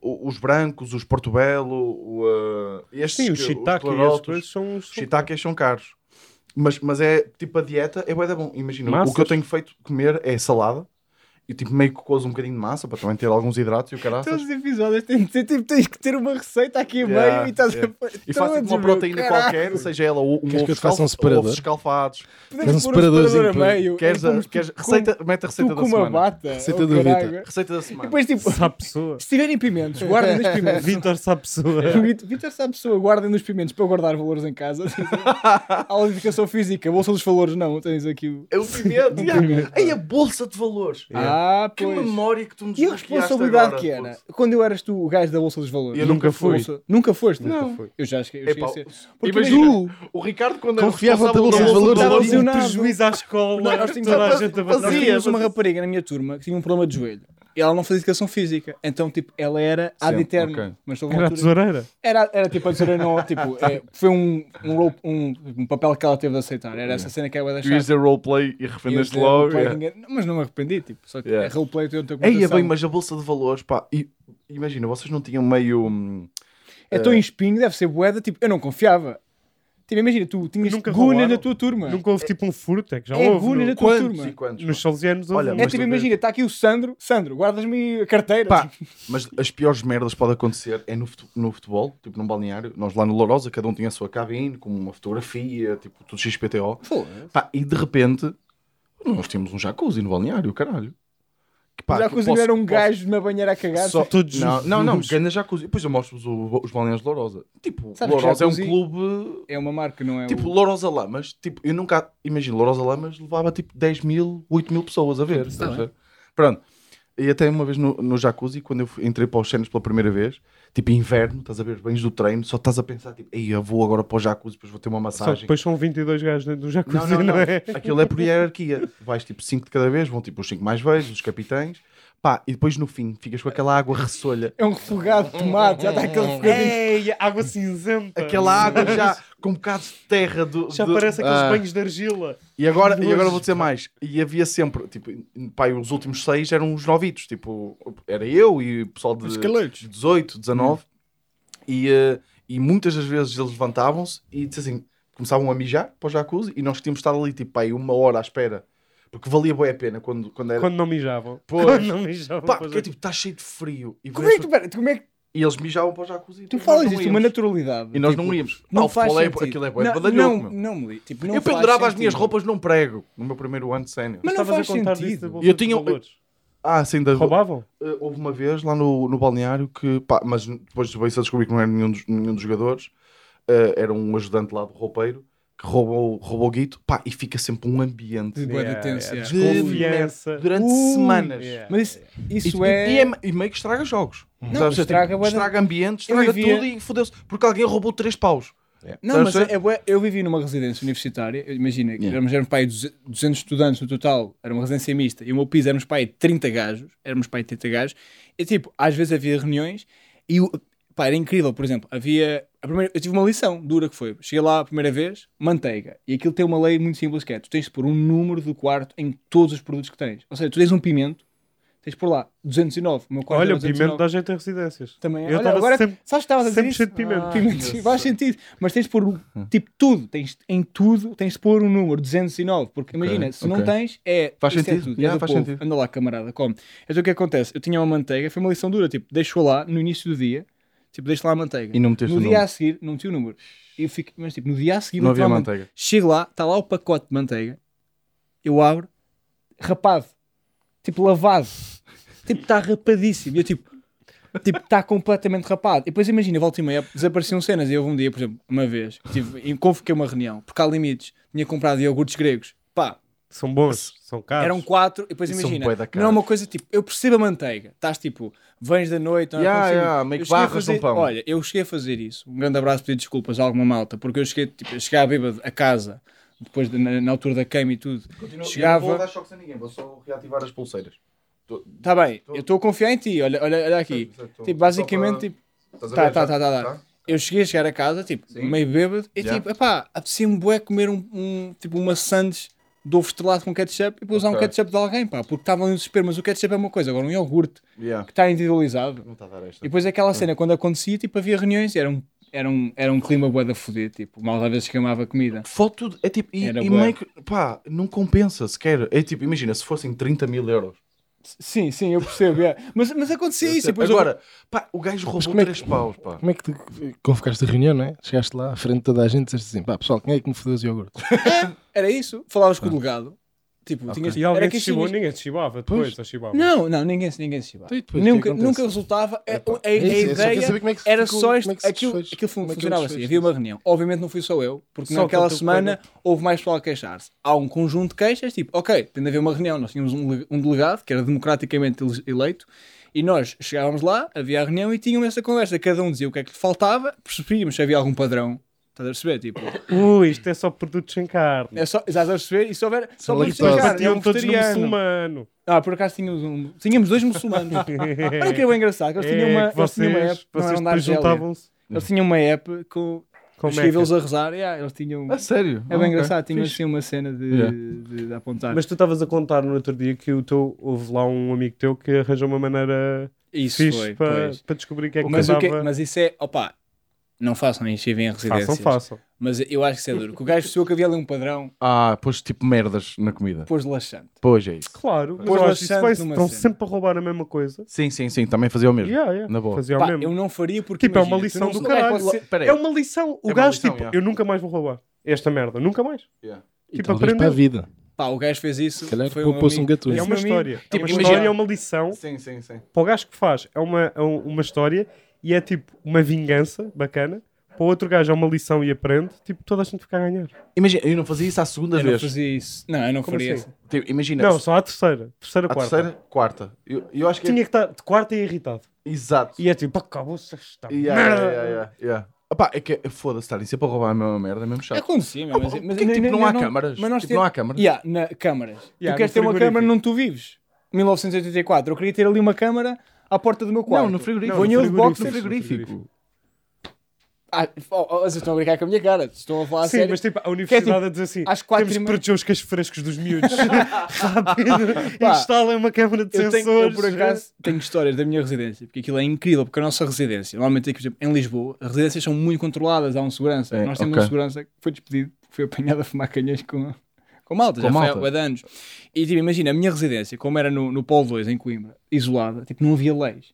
o- os brancos, os portobello, o, uh, estes Sim, os shiitake e coisas são... os shiitakes são caros. Mas, mas é, tipo, a dieta é bué da bom. Imagina, o Massas. que eu tenho feito comer é salada e tipo meio que cozo um bocadinho de massa para também ter alguns hidratos e o caraças. Todos os episódios ter, tipo, tens que ter uma receita aqui a Yeah, meio e estás yeah. a. E a tipo uma proteína caralho, qualquer, seja ela um Queres que ovo eu te faça um separador? ovos escalfados. Podemos Faz um separador a meio. Queres, é a, queres tu- receita, mete a receita da com uma semana. bata. Receita oh, do Vitor. caralho. Receita da E semana. depois, tipo, Sabe pessoa. se tiverem pimentos, guardem os pimentos. Vitor sabe pessoa. Vitor Vitor sabe pessoa, guardem os pimentos para guardar valores em casa. Aula de educação física, bolsa dos valores, não. Tens aqui o. É o pimento. Ei, a bolsa de valores. Ah, Que pois. memória que tu me E a responsabilidade agora, que era? puto. Quando eu eras tu o gajo da Bolsa dos Valores? Eu nunca fui. Bolsa- Nunca foste? Não. foi. Eu já cheguei Epá. Porque imagina, imagina, o Ricardo quando era Confiava-te a responsável bolsa da bolsa valores. de Estava valores, lesionado. Um prejuízo à escola. Nós- tínhamos- uma rapariga na minha turma que tinha um problema de joelho. E ela não fazia educação física. Então, tipo, ela era ad Sempre, eterno. ok. Mas Era a altura- tesoureira. Era, era tipo a dizer, não, tipo, é, foi um, um, role- um, um papel que ela teve de aceitar. Era essa cena que ela Tu deixar. ias dizer roleplay e arrependeste logo. yeah. Mas não me arrependi, tipo, só que Yeah. é roleplay tem outra Ei, é bem, mas a bolsa de valores, pá, e- imagina, vocês não tinham meio. hum, É tão em espinho, deve ser boeda, tipo, eu não confiava. Tipo, imagina, tu tinhas Nunca na tua turma. Nunca houve tipo um furto, é que já É houve. guna no- na tua Quantos turma. e quantos? Nos salesianos houve Olha. É mas tipo, tu imagina, está aqui o Sandro. Sandro, guardas-me a carteira. Pá, mas as piores merdas que pode acontecer é no, no futebol, tipo num balneário. Nós lá no Lourosa, cada um tinha a sua cabine, com uma fotografia, tipo tudo XPTO. Pá, e de repente, nós tínhamos um jacuzzi no balneário, caralho. Que, pá, Já posso- era um posso- gajo na banheira a cagar. Só, Todos não, não, não, nus. ganha jacuzzi. Depois eu mostro-vos os balneários de Lourosa. Tipo, Sabes Lourosa é um clube. É uma marca, não é? Tipo, o... Lourosa Lamas, tipo, eu nunca. Imagino, Lourosa Lamas levava tipo 10 mil, 8 mil pessoas a ver. ver? Pronto. E até uma vez no, no jacuzzi, quando eu entrei para os cenas pela primeira vez, tipo inverno, estás a ver, bens do treino, só estás a pensar, tipo, ei, eu vou agora para o jacuzzi, depois vou ter uma Só massagem. depois são 22 gajos dentro do jacuzzi, Não, não, não. é? Aquilo é por hierarquia. Vais tipo 5 de cada vez, vão tipo os 5 mais velhos, os capitães. Pá, e depois no fim ficas com aquela água ressolha. É um refogado de tomate, já está aquele refogadinho. Ei, água cinzenta. Aquela água já com um bocado de terra. Do, Já do- parece aqueles Ah. banhos de argila. E agora, e agora vou dizer mais. E havia sempre, tipo, pá, os últimos seis eram os novitos. Tipo, era eu e o pessoal de Os caletos. 18, 19. E, eh, e muitas das vezes eles levantavam-se e diziam assim, começavam a mijar para o jacuzzi e nós tínhamos de estar ali, tipo, pá, uma hora à espera. Porque valia bem a pena quando, quando era. Quando não mijavam. Pois. Quando não mijavam. Pá, porque é. tipo, está cheio de frio. E, Como é que tu, pera, como é que e eles mijavam para o jacuzzi. e tu falas não isto uma naturalidade? E nós Tipo, não íamos. Não Pá, o faz é- sentido. aquilo é bué não, não, meu. não, me li- tipo, não Eu pendurava as minhas roupas num prego no meu primeiro ano de sénior. Mas não Estavas faz a contar disso sentido. bolsa Eu tinha-. Ah, sim, da, Roubavam? Uh, houve uma vez lá no, no balneário que, pá, mas depois veio-se a descobrir que não era nenhum dos, nenhum dos jogadores, uh, era um ajudante lá do roupeiro roubou, roubou o guito, pá, e fica sempre um ambiente De de tenso, yeah. Desconfiança. durante Ui, semanas. yeah. Mas isso, isso E, é... e, é, e meio que estraga jogos. Não, Sabes? estraga Tipo, de- estraga ambientes, Eu estraga vivia- tudo e fodeu-se. Porque alguém roubou três paus. Não, mas é, eu vivi numa residência universitária, imagina, Yeah. éramos, éramos pai 200 estudantes no total, era uma residência mista, e o meu piso éramos pai 30 gajos, éramos pai 30 gajos, e tipo, às vezes havia reuniões, e pá, era incrível, por exemplo, havia, primeira, eu tive uma lição dura que foi, cheguei lá a primeira vez, manteiga, e aquilo tem uma lei muito simples que é, tu tens de pôr um número do quarto em todos os produtos que tens, ou seja, tu tens um pimento, tens de pôr lá 209, o meu quarto Olha, era o pimento 209. dá jeito em residências. Também é. Eu Olha, agora, sempre- sabes que estavas a dizer sempre isso? cheio de pimento. Ah, pimento, faz sentido. Mas tens de pôr, um- tipo, tudo. Tens, em tudo, tens de pôr um número 209. Porque imagina, se não ok. tens, é. Faz é sentido. tudo, é Yeah, do faz povo. sentido. Anda lá, camarada, come. Então o que acontece? Eu tinha uma manteiga, foi uma lição dura. Tipo, deixo lá no início do dia. Tipo, deixo lá a manteiga. E não meteste no o dia número. a seguir, não meti o número. Eu fico, mas tipo, no dia a seguir, Não havia literalmente, manteiga. Chego lá, está lá o pacote de manteiga. Eu abro, rapado. Tipo, lavado. Tipo, está rapadíssimo. E eu, tipo, tipo, está completamente rapado. E depois imagina, volta e meia, desapareciam cenas. E houve um dia, por exemplo, uma vez, tive, e convoquei uma reunião, porque há limites. Tinha comprado iogurtes gregos. São bons, são caros. eram quatro. E depois E imagina, não é uma coisa tipo, eu percebo a manteiga. Estás tipo, vens da noite, não é? Yeah, yeah, meio que a barras fazer- num pão. Olha, eu cheguei a fazer isso. Um grande abraço, pedir desculpas a alguma malta, porque eu cheguei, tipo, eu cheguei à bêbado a casa, depois de- na, na altura da queima e tudo. Chegava- não vou dar choques a ninguém, vou só reativar as pulseiras. Tá bem, Tô- eu estou a confiar em ti. Olha, olha, olha aqui. Tipo, basicamente, tipo, Estás a tá, ver? tá, Já? tá, tá, tá. eu cheguei a chegar a casa, tipo, Sim. meio bêbado, e Yeah. tipo, epá, apetecia-me bué comer um, um, tipo, uma sandes ovo estrelado com ketchup e depois usar um Ok. ketchup de alguém, pá, porque estava em desespero, mas o ketchup é uma coisa, agora um iogurte Yeah. que está individualizado. Não está a dar esta. E depois aquela cena, quando acontecia, tipo, havia reuniões, era um, era um, era um clima bué da foder, tipo, mal às vezes queimava comida. Foto. É tipo, e, e meio que, pá, não compensa sequer. É tipo, imagina, se fossem 30 mil euros, Sim, sim, eu percebo. é. Mas, mas acontecia isso. e depois eu- Agora, pá, o gajo roubou como é que- três paus, pá. Como é que tu convocaste a reunião, não é? Chegaste lá à frente de toda a gente e disseste assim: pá, pessoal, quem é que me fodeu os iogurtes? Era isso. Falavas com o delegado. Tipo, tinhas, E alguém era se chibou, ninguém se chibava depois, Pois. chibava. Não, não, ninguém, se- ninguém se chibava. Então, Nunca, nunca resultava. A, a- a É isso, eu só quero ideia como é era ficou- só este, é aquilo, desfez. aquilo é funcionava assim. Havia uma reunião. Obviamente não fui só eu, porque Só naquela semana houve mais pessoal a queixar-se. Há um conjunto de queixas, tipo, ok, tem de haver uma reunião. Nós tínhamos um, um delegado que era democraticamente ele- eleito. E nós chegávamos lá, havia a reunião e tínhamos essa conversa. Cada um dizia o que é que lhe faltava, percebíamos se havia algum padrão. Estás a perceber? Tipo, Ui, isto é só produtos sem carne. é só, estás a perceber? E se houver. Só para lactose. explicar, é um todos muçulmano. Ah, por acaso tínhamos, um, tínhamos dois muçulmanos. Olha que é bem engraçado. que Eles tinham uma, É, eles tinham uma vocês, app, não vocês depois Argélia. juntavam-se Eles tinham uma app com com escrevê-los Meca. a rezar. Yeah, eles tinham. A sério? É Ah, bem engraçado, tinham Fixe. assim uma cena de, Yeah. de, de apontar. Mas tu estavas a contar no outro dia que o teu, houve lá um amigo teu que arranjou uma maneira isso fixe foi, para, para descobrir o que é que Mas, o que, andava. mas isso é, opa, não façam isso e vêm em residências. Façam, façam. Mas eu acho que isso é duro. Que o gajo percebeu que havia ali um padrão, Ah, pôs tipo merdas na comida. pôs laxante. Pois é isso. Claro, mas Pôs eu acho que isso vai, laxante numa estão cena. sempre a roubar a mesma coisa. Sim, sim, sim, também fazia o mesmo. Yeah, yeah. Na boa. Fazia o Pá, mesmo. eu não faria porque. Tipo, é imagina, uma tu lição não- do caralho. pode ser- Peraí. É uma lição. O É uma gajo, lição, tipo, yeah. eu nunca mais vou roubar esta merda. Nunca mais. Yeah. E Tipo, talvez para a aprendeu. vida. Pá, o gajo fez isso. Se calhar foi um amigo- gatuno. É esse uma meu amigo- história. É Tipo, uma imagina- história, é uma lição. Sim, sim, sim. Para o gajo que faz, é uma, é um- uma história e é tipo uma vingança bacana. Para o outro gajo é uma lição e aprende. Tipo, toda a gente fica a ganhar. Imagina, eu não fazia isso à segunda Eu não vez. fazia isso. Não, eu não Como faria assim? isso. Tipo, imagina, Não, só à terceira. Terceira, a quarta. terceira, quarta. Eu, eu acho que é... Tinha que estar de quarta e irritado. Exato. E é tipo, acabou-se esta Yeah, merda. yeah, yeah, yeah, yeah. Opá, é que foda-se, estarem sempre a roubar a mesma merda, é mesmo chato. Acontecia, mas, Porquê mas que, tipo, não há câmaras? Mas nós Tipo, temos- não há câmaras? Yeah, na, câmaras. Yeah, tu queres ter uma câmara onde tu vives. 1984. Eu queria ter ali uma câmara à porta do meu quarto. Não, no frigorífico. No eu de boxe no frigorífico. Ah, oh, oh, vocês estão a brincar com a minha cara. Estão a falar a Sim, sério. mas tipo, a universidade tipo, a dizer assim: às quatro temos que proteger os queixos frescos dos miúdos. Rápido, instalem uma câmara de eu, tenho, sensores. eu, por acaso, tenho histórias da minha residência, porque aquilo é incrível, porque a nossa residência, normalmente aqui, por exemplo, em Lisboa, as residências são muito controladas, há um segurança. É, Nós temos ok. um segurança que foi despedido, porque foi apanhado a fumar canhões com, com malta, Com já malta. foi há de anos. E tipo, imagina, a minha residência, como era no, no Polo 2, em Coimbra, isolada, tipo, não havia leis.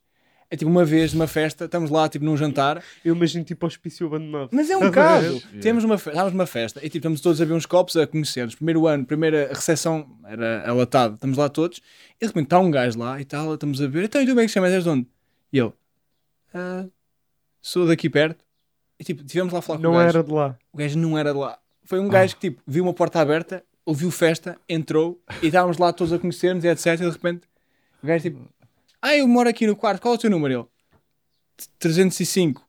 É tipo, uma vez numa festa, estamos lá, tipo, num jantar, Eu imagino tipo hospício abandonado. Mas é um caso. Temos uma, estávamos numa festa e tipo, estamos todos a ver uns copos a conhecer-nos. Primeiro ano, primeira recepção era alatado. Estamos lá todos e de repente está um gajo lá e tal, estamos a ver. Então, e tu bem que chamas? És de onde? E ele, "Ah, sou daqui perto. E tipo, tivemos lá a falar com Não o gajo. era de lá. O gajo não era de lá. Foi um gajo que tipo, viu uma porta aberta, ouviu festa, entrou e estávamos lá todos a conhecer-nos e etc. E de repente o gajo tipo, ah, eu moro aqui no quarto, qual é o teu número? Ele, 305.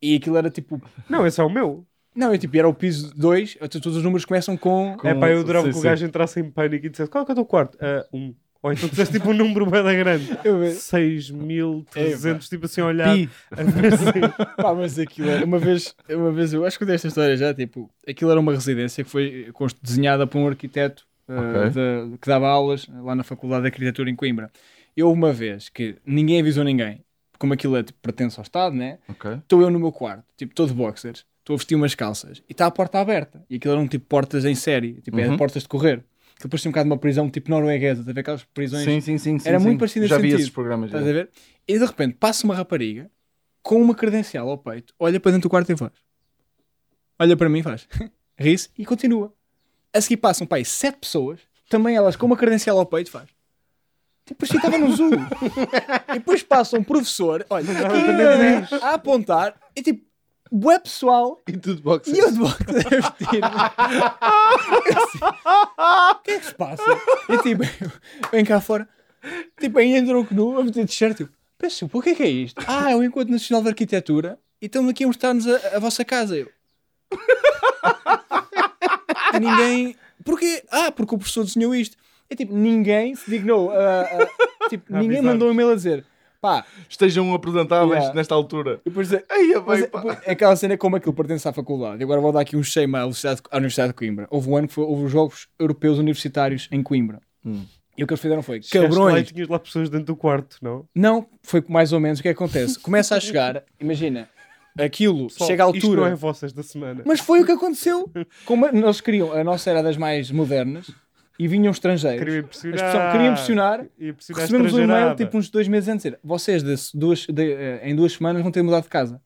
E aquilo era tipo Não, esse é o meu. não, eu tipo, era o piso 2, todos os números começam com. Com- É pá, eu adorava sim, que o sim. gajo entrasse em pânico e dissesse: Qual é que é o teu quarto? Ah, um. Ou então dissesse tipo um número bem da grande. Eu ve- 6.300, tipo assim, a olhar. Pi. A ver assim. Pá, mas aquilo era. Uma vez, uma vez, eu acho que eu dei esta história já. Tipo, aquilo era uma residência que foi desenhada por um arquiteto uh, Ok. da- que dava aulas lá na Faculdade de Arquitetura em Coimbra. E houve uma vez que ninguém avisou ninguém, como aquilo é, tipo, pertence ao Estado, né? Estou eu no meu quarto, tipo, todo de boxers, estou a vestir umas calças e está a porta aberta. E aquilo eram tipo portas em série, tipo, é Uhum. portas de correr. Aquilo parecia um bocado uma prisão tipo norueguesa, tá a ver aquelas prisões Sim, sim, sim. sim, Era sim. muito parecido Já vi sentido. esses programas. Estás a ver? E de repente passa uma rapariga com uma credencial ao peito, olha para dentro do quarto e faz. Olha para mim e faz. Ri-se e continua. A seguir passam, pai, sete pessoas, também elas com uma credencial ao peito, faz. Tipo, parecia que estava no zoo. e depois passa um professor, olha, aqui, a apontar, e tipo, bué pessoal, E tudo boxe. e eu de. Eu assim, O que é que se passa? E tipo, vem cá fora. Tipo, aí entra o CNU a meter t-shirt. Tipo, pensa, o que é que é isto? Ah, é o Encontro Nacional de Arquitetura e estamos aqui a mostrar-nos a, a vossa casa. Eu. E ninguém. Porquê? Ah, porque o professor desenhou isto. É tipo, ninguém se dignou. a- a- tipo, ninguém mandou um e-mail a dizer pá, Estejam apresentáveis Yeah. nesta altura. e depois dizer, Ai, é mas bem, é, pá. é aquela cena como aquilo pertence à faculdade. E agora vou dar aqui um shame à Universidade, à Universidade de Coimbra. Houve um ano que foi, houve os Jogos Europeus Universitários em Coimbra. Hum. E o que eles fizeram foi, Chegaste lá e cabrões. tinhas lá pessoas dentro do quarto, não? Não, foi mais ou menos o que acontece. Começa a chegar, imagina, aquilo Pessoal, chega à Isto não é altura. vossas da semana. Mas foi o que aconteceu. Como nós queriam, a nossa era das mais modernas. E vinham estrangeiros. Queria As impressionar. pessoas queriam impressionar. Impressionar a Recebemos um e-mail tipo uns dois meses antes a dizer vocês de, duas, de, eh, em duas semanas vão ter mudado de casa.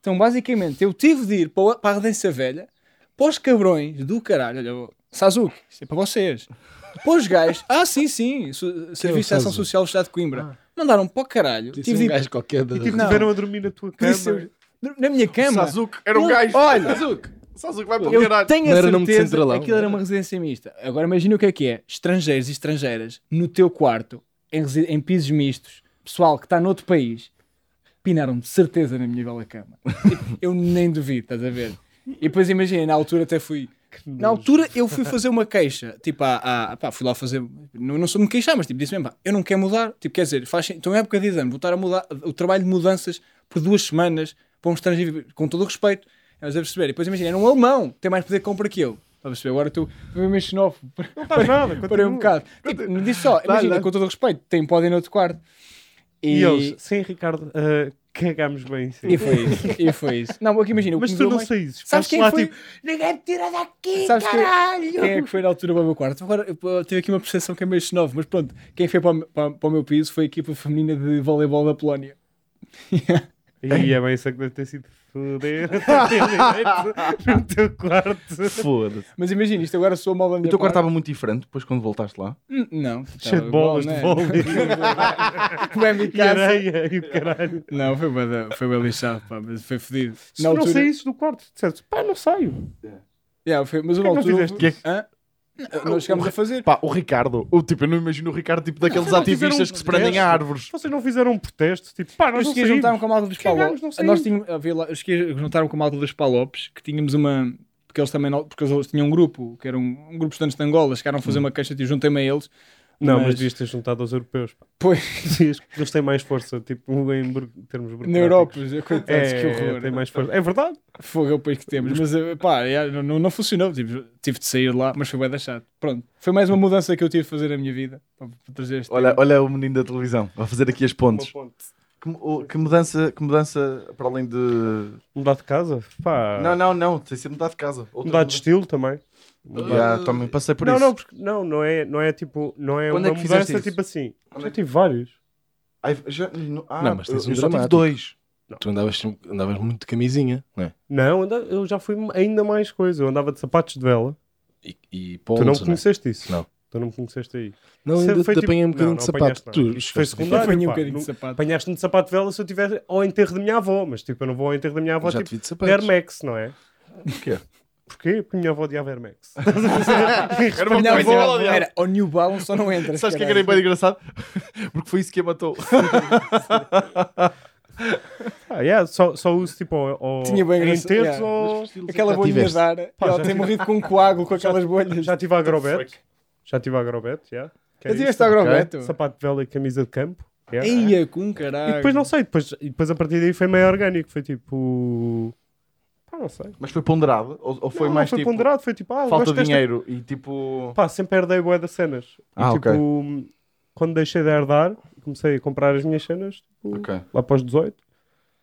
Então, basicamente, eu tive de ir para, a Redência Velha, para os cabrões do caralho, olha, Sazuki, isto é para vocês. Para os gajos, ah, sim, sim, su- Serviço de Ação? Social do Estado de Coimbra. Mandaram para o caralho. Disse Tive um de gajo qualquer da... E tipo, tiveram a dormir na tua cama. Disse na minha cama. Sazuki era um gajo. Olha, Sazuki. Sazuki vai para o Eu caralho. tenho a certeza que aquilo era uma residência mista. Agora imagina o que é que é. Estrangeiros e estrangeiras no teu quarto, em, em pisos mistos, pessoal que está noutro país, pinaram de certeza na minha bela cama. Tipo, eu nem duvido, estás a ver? E depois imagina, na altura até fui... Na altura eu fui fazer uma queixa, tipo, à, à- pá, fui lá fazer, não, não sou me queixar, mas tipo, disse mesmo, pá, eu não quero mudar, tipo, quer dizer, faz, então é época de exame, voltar a mudar o trabalho de mudanças por duas semanas para um estrangeiro, com todo o respeito, mas a perceber, e depois imagina, era um alemão, tem mais poder de compra que eu, estás a perceber, agora estou meio xenófobo, Não estás nada. parei continua. um bocado, tipo, me diz só, imagina, dá. com todo o respeito, tem podem no outro quarto, E, e, eles, sim, Ricardo, ah, cagámos bem. Sim. e foi isso, e foi isso, não, aqui imagina, Mas tu não mais- saíses. Sabes quem lá foi? tipo, ninguém me tira daqui, Sabes quem- caralho. Quem é que foi na altura para o meu quarto? Agora eu- tive aqui uma percepção que é meio novo, mas pronto, quem foi para o, meu- para, para o meu piso foi a equipa feminina de voleibol da Polónia. E é bem isso que deve ter sido foder no teu quarto. Foda-se. Mas imagina, isto agora soa mal da minha O teu quarto estava muito diferente depois quando voltaste lá. Hum, Não, Cheio de bolas de vôlei. Como é a minha E casa. areia e o caralho. Não, foi bem, da- foi bem lixado, pá, mas foi fedido. Se Na não altura, saísses do quarto, disseste, pá, não saio. Yeah, foi, mas que na é que não altura. fizeste? Que que- Hã? Nós chegámos a fazer. Pá, o Ricardo, o, tipo, eu não imagino o Ricardo tipo daqueles não ativistas um que se prendem a árvores. Vocês não fizeram um protesto? Tipo, pá, nós Os não esquias juntaram com a malta dos Palopes. não Nós tínhamos, havia lá, os esquias juntaram com a malta dos Palopes, que tínhamos uma. Porque eles também não, porque eles tinham um grupo, que era um, um grupo de estudantes de Angola, chegaram a fazer uma queixa, tipo, juntei-me a eles. Não, mas Mas- devias ter juntado aos europeus. pá. Pois, eles têm mais força, tipo, em termos na burocráticos. Europa, coitados, É, que horror. tem mais força. É verdade. Fogo é o país que temos. Mas eh, pá, é, não, não- funcionou. Tipo, tive de sair lá, mas foi bem deixado. Pronto, foi mais uma mudança que eu tive de fazer na minha vida. Para, trazer este Olha, tema. olha o menino da televisão, a fazer aqui as pontes. Uma ponte. Que, que mudança, que mudança para além de. Mudar de casa? Pá. Não, não, não, tem de ser mudar de casa. Outra Mudar de estilo também. Já, também passei por não, isso. não, porque, não, não é, não é tipo, não é Quando é uma que fizeste mudança isso? tipo assim. Quando Já é tive vários. Ai, já- no- ah, Não, mas tens eu, um eu só tive dois. Tu andavas, andavas muito de camisinha, não é? Não, anda- eu já fui ainda mais coisa. Eu andava de sapatos de vela. E, e tu não me não é? conheceste isso? Não. Tu não me conheceste aí. Não, Isso ainda te tipo- apanhei um não, bocadinho não de sapato. não. Tu, foi secundário. Apanhei um bocadinho Não- de sapato. Apanhaste-me de sapato de vela se eu estiver ao enterro da minha avó. Mas tipo, eu não vou ao enterro da minha avó já te tipo vi de sapatos. Air Max, não é? Porquê? Porquê? Porque a minha avó odiava Air Max. Era A minha coisa avó era ao New Balance só não entra. Sabes o que é que era bem engraçado? Porque foi isso que a matou. ah, yeah, só, só uso tipo ao, Tinha bem em enterros yeah. ou... Aquela tiveste? de ar. Pá, ela já tem tive. morrido com um coágulo com aquelas bolhas. Já tive a Agrobet. Já tive a Agrobet, yeah. Que é Já tiveste isso. agrobeto? Sapato de vela e camisa de campo. yeah. Eia, com caralho. E depois não sei, depois, depois a partir daí foi meio orgânico. Foi tipo. Pá, não sei. Mas foi ponderado? Ou, ou foi Não, mais foi tipo. ponderado, foi tipo, ah, Falta desta- dinheiro e tipo. Pá, sempre herdei bué das cenas. E Ah, tipo, quando deixei de herdar, comecei a comprar as minhas cenas, tipo, Ok. lá para os 18.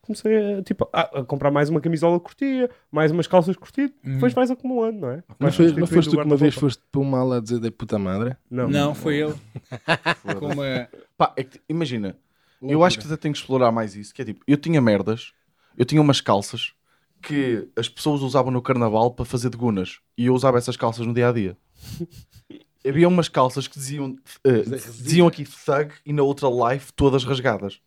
Comecei a, tipo, a, a comprar mais uma camisola que curtia, mais umas calças que curtia, Uhum. depois vais acumulando, não é? Não, Vais foi, não foste tu que uma vez foste para uma ala a dizer da puta madre? Não. Não, foi ele. Com uma... Pá, é que, imagina, eu acho que até tenho que explorar mais isso. Que é tipo, eu tinha merdas, eu tinha umas calças que as pessoas usavam no carnaval para fazer de gunas e eu usava essas calças no dia a dia. Havia umas calças que diziam, eh, diziam aqui thug e na outra life todas rasgadas.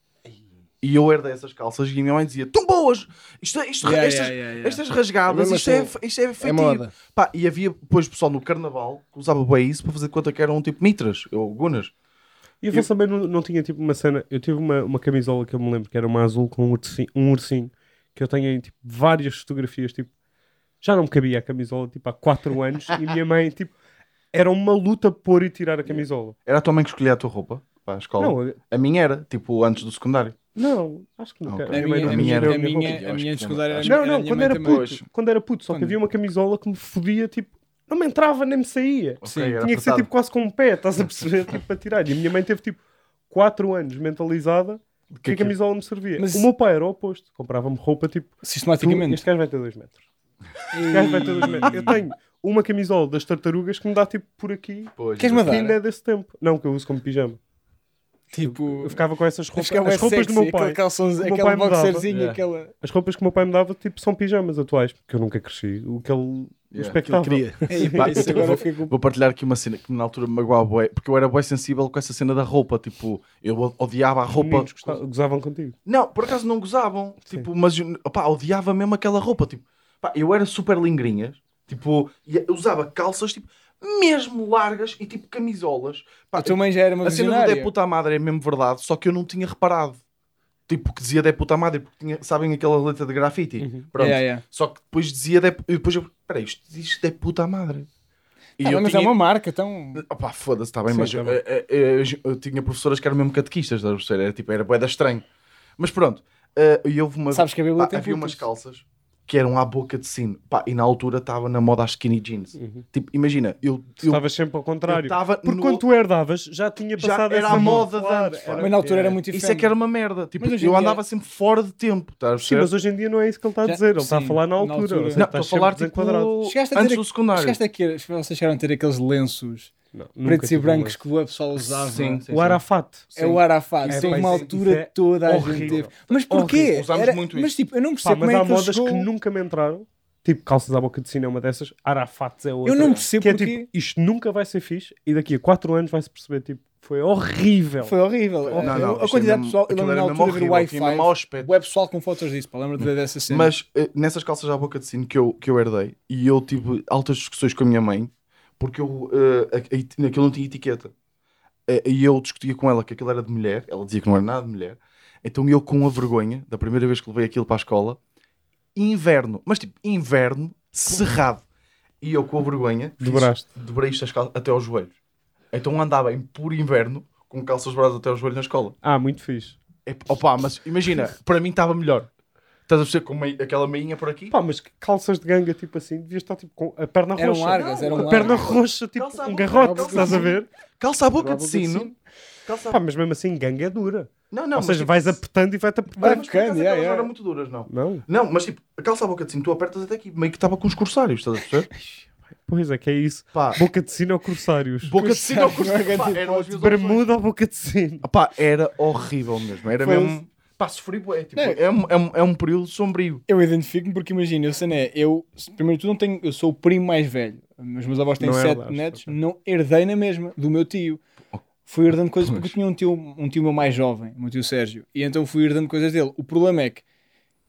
E eu herdei essas calças e a minha mãe dizia: Tão boas! Isto, é- isto, Yeah, estas, yeah, yeah, yeah. estas rasgadas, Mesmo isto, é, assim, isto é É feitiço. moda. Pá, e havia depois pessoal no carnaval que usava bem isso para fazer de conta que eram tipo mitras ou gunas. E a vossa também não, não tinha tipo uma cena. Eu tive uma, uma camisola que eu me lembro que era uma azul com um ursinho, um ursinho que eu tenho tipo, várias fotografias. Tipo, já não me cabia a camisola tipo, há 4 anos e minha mãe tipo, era uma luta pôr e tirar a camisola. Era a tua mãe que escolhia a tua roupa para a escola? Não, A minha era, tipo, antes do secundário. não, acho que nunca. Ok. A minha minha, a não minha, escolheu a minha minha, minha que acho era Não, era a não, minha quando mãe era também. puto. Quando era puto, só que Quando? havia uma camisola que me fodia, tipo, não me entrava nem me saía. Sim. Ok, era Tinha que ser tipo quase com um pé, estás a perceber? tipo, para tirar. E a minha mãe teve tipo 4 anos mentalizada que, Que a camisola me servia. Mas- O meu pai era o oposto. Comprava-me roupa tipo. tu- Sistematicamente. este gajo vai ter 2 metros. Este gajo vai ter 2 metros. Eu tenho uma camisola das tartarugas que me dá tipo por aqui. Pois, dar? Que ainda é desse tempo. Não, que eu uso como pijama. Tipo, Eu ficava com essas roupas. acho que é As roupas sexy, do meu pai. aquele calções, meu aquele pai me dava. boxerzinho, Yeah. aquela... As roupas que o meu pai me dava tipo, são pijamas atuais, porque eu nunca cresci. O que ele Yeah. expectava. queria. Ei, Pá, isso eu agora vou-. Vou partilhar aqui uma cena que na altura me magoava bué, porque eu era bem sensível com essa cena da roupa, tipo, eu odiava a roupa. gostavam- gozavam contigo. Não, por acaso não gozavam, Sim. tipo, mas opá, odiava mesmo aquela roupa, tipo, pá, eu era super lingrinhas, tipo, usava calças, tipo, mesmo largas e tipo camisolas. Pá, A tua mãe já era uma a cena do puta madre é mesmo verdade, só que eu não tinha reparado. Tipo, que dizia de puta madre, porque tinha, sabem aquela letra de grafite? Uhum. Pronto. Yeah, yeah. Só que depois dizia de, e depois eu, peraí, isto diz de puta madre. E Ah, eu mas tinha, é uma marca, então... Opá, foda-se, está bem, Sim, mas tá eu, bem. eu- eu- eu tinha professoras que eram mesmo catequistas, estás a perceber? Era tipo, era boeda estranho. Mas pronto, eh, e houve uma. Sabes que a Bíblia pá, tem havia putas. umas calças que eram à boca de sino. Pá, e na altura estava na moda as skinny jeans. Uhum. Tipo, imagina, eu. Estavas sempre ao contrário. Porque no- quando tu herdavas, já tinha Já passado era essa a moda de claro, antes, pá. Mas na altura era muito Isso é diferente. que era uma merda. Tipo, eu dia- andava sempre fora de tempo. A Sim, mas hoje em dia não é isso que ele está a Já- dizer. Ele está a falar na na altura. altura. ou seja, Não, estou a falar tipo a antes ter- do secundário. Chegaste a ter, vocês chegaram a ter aqueles lenços Não, pretos e brancos que o pessoal usava. Sim, sim, O Arafat. É o Arafat. É, pá, uma altura é toda a gente teve. Mas porquê? Usámos Era- muito mas isso. tipo, eu não Pá, percebo mas como é há que modas chegou... que nunca me entraram. Tipo, calças à boca de sino é uma dessas. Arafats é outra. Eu não percebo Que é porquê. tipo, isto nunca vai ser fixe. E daqui a 4 anos vai-se perceber, tipo, foi horrível. Foi horrível. Não, não, a é quantidade de pessoal, eu lembro na altura horrível, Wi-Fi, web pessoal com fotos disso, pá, lembro de ver dessa cena. Mas eh, nessas calças à boca de sino que eu, que eu herdei, e eu tive altas discussões com a minha mãe, porque eu, eh, a- a- aquilo não tinha etiqueta. Eh, E eu discutia com ela que aquilo era de mulher, ela dizia que não era nada de mulher. Então eu, com a vergonha, da primeira vez que levei aquilo para a escola, inverno, mas tipo, inverno cerrado. E eu, com a vergonha, fiz- Dobraste. dobrei isto cal- até aos joelhos. Então andava em puro inverno, com calças dobradas até aos joelhos na escola. Ah, muito fixe. É, opa, mas imagina, para mim estava melhor. Estás a perceber com mei- aquela meinha por aqui? Pá, mas calças de ganga, tipo assim, devias estar tipo com a perna eram roxa. largas, eram a largas. perna roxa, tipo Calça um boca- garrote, calça- estás a ver? Calça à boca de à boca de sino. Calça Pá, mas mesmo assim, ganga é dura. Não, não, Ou mas seja, tipo, vais apertando e vai-te Não, apertando. mas acaso yeah, yeah. não eram muito duras, não. Não? Não, mas tipo, a calça à boca de sino, tu apertas até aqui, meio que estava com os corsários, estás a perceber? Pois é, que é isso. Pá, Boca de sino ou corsários? boca de sino ao Corsários, corsário. Pá, não eram. Bermuda ou boca de sino? Pá, era horrível mesmo. Era Foi- mesmo. Sofri, bué, tipo, Não. é, um, é, um, é um período sombrio. Eu identifico-me porque imagina, eu, sei, eu primeiro tudo não tenho, eu sou o primo mais velho. Os meus avós têm Não sete herdaste, netos, não herdei na mesma, do meu tio. Fui herdando coisas porque eu tinha um tio, um tio meu mais jovem, o meu tio Sérgio, e então fui herdando coisas dele. O problema é que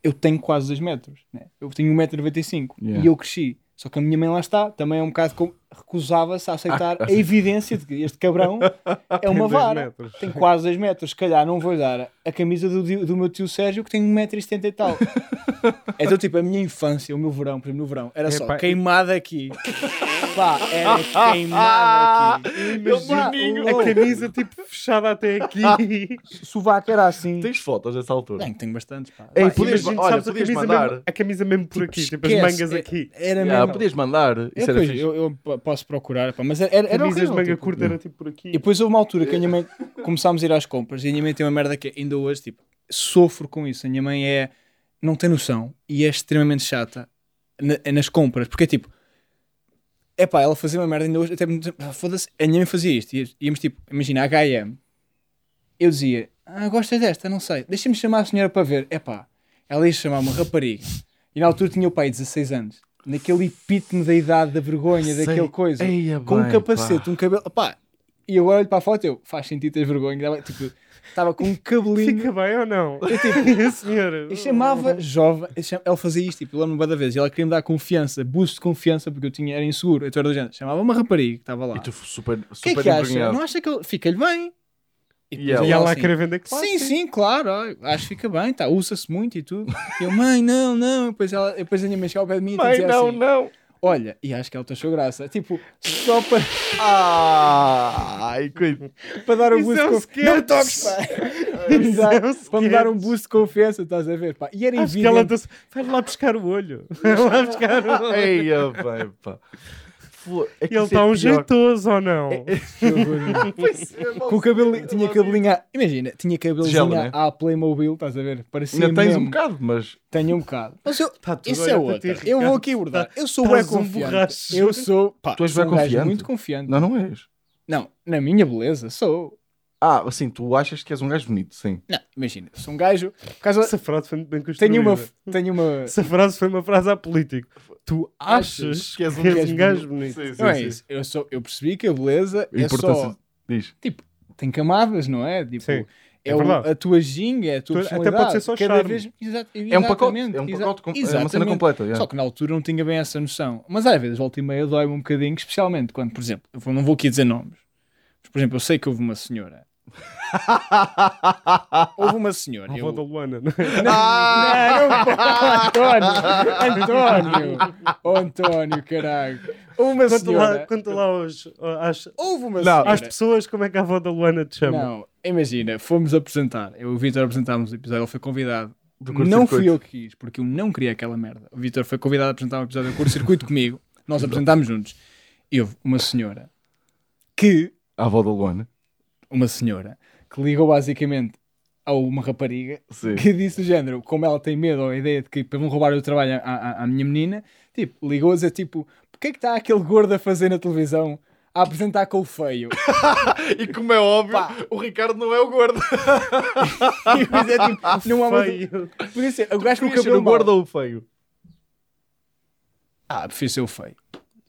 eu tenho quase 2 metros, né? eu tenho 1,95m Yeah. e eu cresci. Só que a minha mãe lá está, também é um bocado como recusava-se a aceitar a evidência de que este cabrão é uma vara. metros. Tem quase 2 metros. Se calhar não vou dar a camisa do, do meu tio Sérgio que tem 1,70m e tal. então, tipo, a minha infância, o meu verão, por exemplo, no verão, era só Epá, queimada aqui. Pá, era queimada aqui. Imagina Pá, a camisa tipo fechada até aqui. O sovaco era assim. Tens fotos dessa altura? Tenho, tenho bastantes, pá. Ei, Pá, podias, Imagina, olha, sabes, a camisa mandar. Mesmo, a camisa mesmo por aqui, tipo as mangas é- aqui. Era Yeah, mesmo. podias mandar. Eu, Isso era pois, fixe. eu, eu posso procurar, pá, mas era, era Camisas horrível, tipo. curta era tipo por aqui. E depois houve uma altura que a minha mãe começámos a ir às compras e a minha mãe tem uma merda que ainda hoje, tipo, sofro com isso. A minha mãe é, não tem noção e é extremamente chata na- nas compras, porque é tipo, é pá, ela fazia uma merda ainda hoje, até ah, foda-se, a minha mãe fazia isto. Ia- Íamos tipo, imagina, HM, eu dizia, ah, gostas desta? Não sei, deixa-me chamar a senhora para ver. É pá, ela ia chamar uma rapariga e na altura tinha o pai 16 anos, naquele epítome da idade, da vergonha, Sei. daquele coisa Eia, com um bem, capacete, pá. um cabelo. Pá, e agora olho para a foto eu, faz sentido ter vergonha. Tipo, estava com um cabelinho. Fica bem ou não? Eu, tipo, senhora. eu chamava jovem, eu cham- ela fazia isto, tipo, eu lembro-me da vez, e ela queria me dar confiança, boost de confiança, porque eu tinha, era inseguro, então era do género, chamava uma rapariga que estava lá. E tu super, O que é super que acha? Não acha que ele fica-lhe bem? E ela? E ela a assim, querer vender que Sim, sim, claro, ó, acho que fica bem, tá, usa-se muito e tudo. E eu, mãe, não, não. Depois, ela, depois a minha mãe chegava ao pé de mim e Mãe, dizia não, assim, não. olha, e acho que ela achou graça. Tipo, só para, ai, coitado. para dar um Isso boost é um de confiança. Não toques, pá. É um para me dar um boost de confiança, estás a ver, pá. E era Acho que evidente. ela disse, vai lá buscar o olho. Vai lá buscar o olho. Eia, bem, pá. É que Ele isso é está um pior. jeitoso ou não? Horror. Pois é, Com o cabelo, tinha cabelinho, à- imagina, tinha cabelinho Gelo, né? à Playmobil, estás a ver? Parecia Ainda tens mesmo. um bocado, mas Tenho um bocado. Mas eu, Tá isso a é outra. Eu vou aqui abordar. Eu sou bem um confiante. borracho. eu sou, pá, Tu és sou bué um gajo confiante? muito confiante. não, não és. Não, na minha beleza, sou. Ah, assim, tu achas que és um gajo bonito, sim. Não, imagina, sou um gajo. Por causa, Essa frase foi muito bem construída. tenho uma. Tenho uma Essa frase foi uma frase a político. Tu achas Achas que és um, gajo gajo bonito? Sim, sim, não é sim. isso. Eu, sou, eu percebi que a beleza A é só. Diz. Tem camadas, não é? Tipo, Sim, é, é o- verdade. a tua ginga, é a tua Tu- até pode ser só cada charme. vez, Exa- É um pacote, é um pacote, com- é uma cena completa. yeah. Só que na altura não tinha bem essa noção. Mas às vezes, volta e meia, dói-me um bocadinho, especialmente quando, por exemplo, eu não vou aqui dizer nomes, mas, por exemplo, eu sei que houve uma senhora. Houve uma senhora. A eu- avó da Luana, não é? Não, não pode, António! António! Oh, António, caralho! Uma Conta lá, senhora. conta lá aos, às, Houve uma Não, senhora. às pessoas como é que a avó da Luana te chama. Não, imagina, fomos apresentar. Eu e o Vitor apresentámos o episódio, ele foi convidado. Do Não fui eu que quis, porque eu não queria aquela merda. O Vitor foi convidado a apresentar um episódio do curto-circuito comigo. Nós apresentámos juntos. E houve uma senhora que, A avó da Luana. Uma senhora, que ligou basicamente a uma rapariga Sim. que disse do género, como ela tem medo ou a ideia de que vão roubar o trabalho à, à, à minha menina, tipo, ligou a dizer tipo, porque é que está aquele gordo a fazer na televisão a apresentar com o feio? E como é óbvio, Pá. o Ricardo não é o gordo. e mas é tipo, não há. Feio. Podia ser, o gajo com o cabelo o gordo ou o feio? Ah, prefiro ser o feio.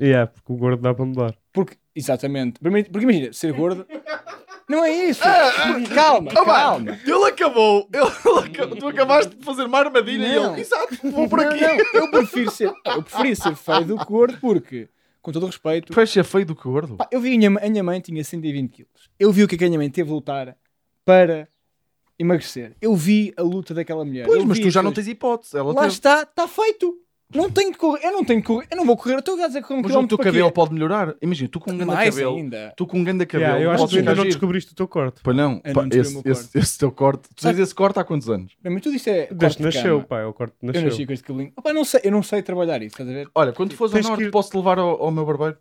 Yeah, porque o gordo dá para mudar. Porque, exatamente. Primeiro- Porque imagina, ser gordo. Não é isso! calma, Ah, calma! mano, ele acabou. Ele acabou. Tu acabaste de fazer uma armadilha e Não. ele. Exato, vou por Não, aqui. não, eu prefiro ser. Eu preferi ser feio do que gordo porque, com todo o respeito, Tu és ser feio do que gordo. pá, eu vi a minha, a minha mãe tinha 120 quilos. Eu vi o que é que a minha mãe teve de lutar para emagrecer. Eu vi a luta daquela mulher. Pois, Eu mas tu as já não tens hipótese. Ela Lá teve. está, está feito! Não tenho que correr, eu não tenho que correr, eu não vou correr, eu estou a dizer que um Mas o teu para cabelo quê? pode melhorar. Imagina, tu com um grande Mais cabelo. ainda. Tu com um grande cabelo. Yeah, eu acho que tu ainda não descobriste o teu corte. Pois não, Eu pá, não descobri esse, meu esse, esse teu corte. Tu tens esse corte há quantos anos? Não, mas tu disse é. Desde corte que de nasceu, cama. pá, é o corte que Eu nasceu. nasci com este cabelinho. Opa, não sei, eu não sei trabalhar isso, estás a ver? Olha, quando fores ao Tens que norte, ir- posso-te levar ao, ao meu barbeiro?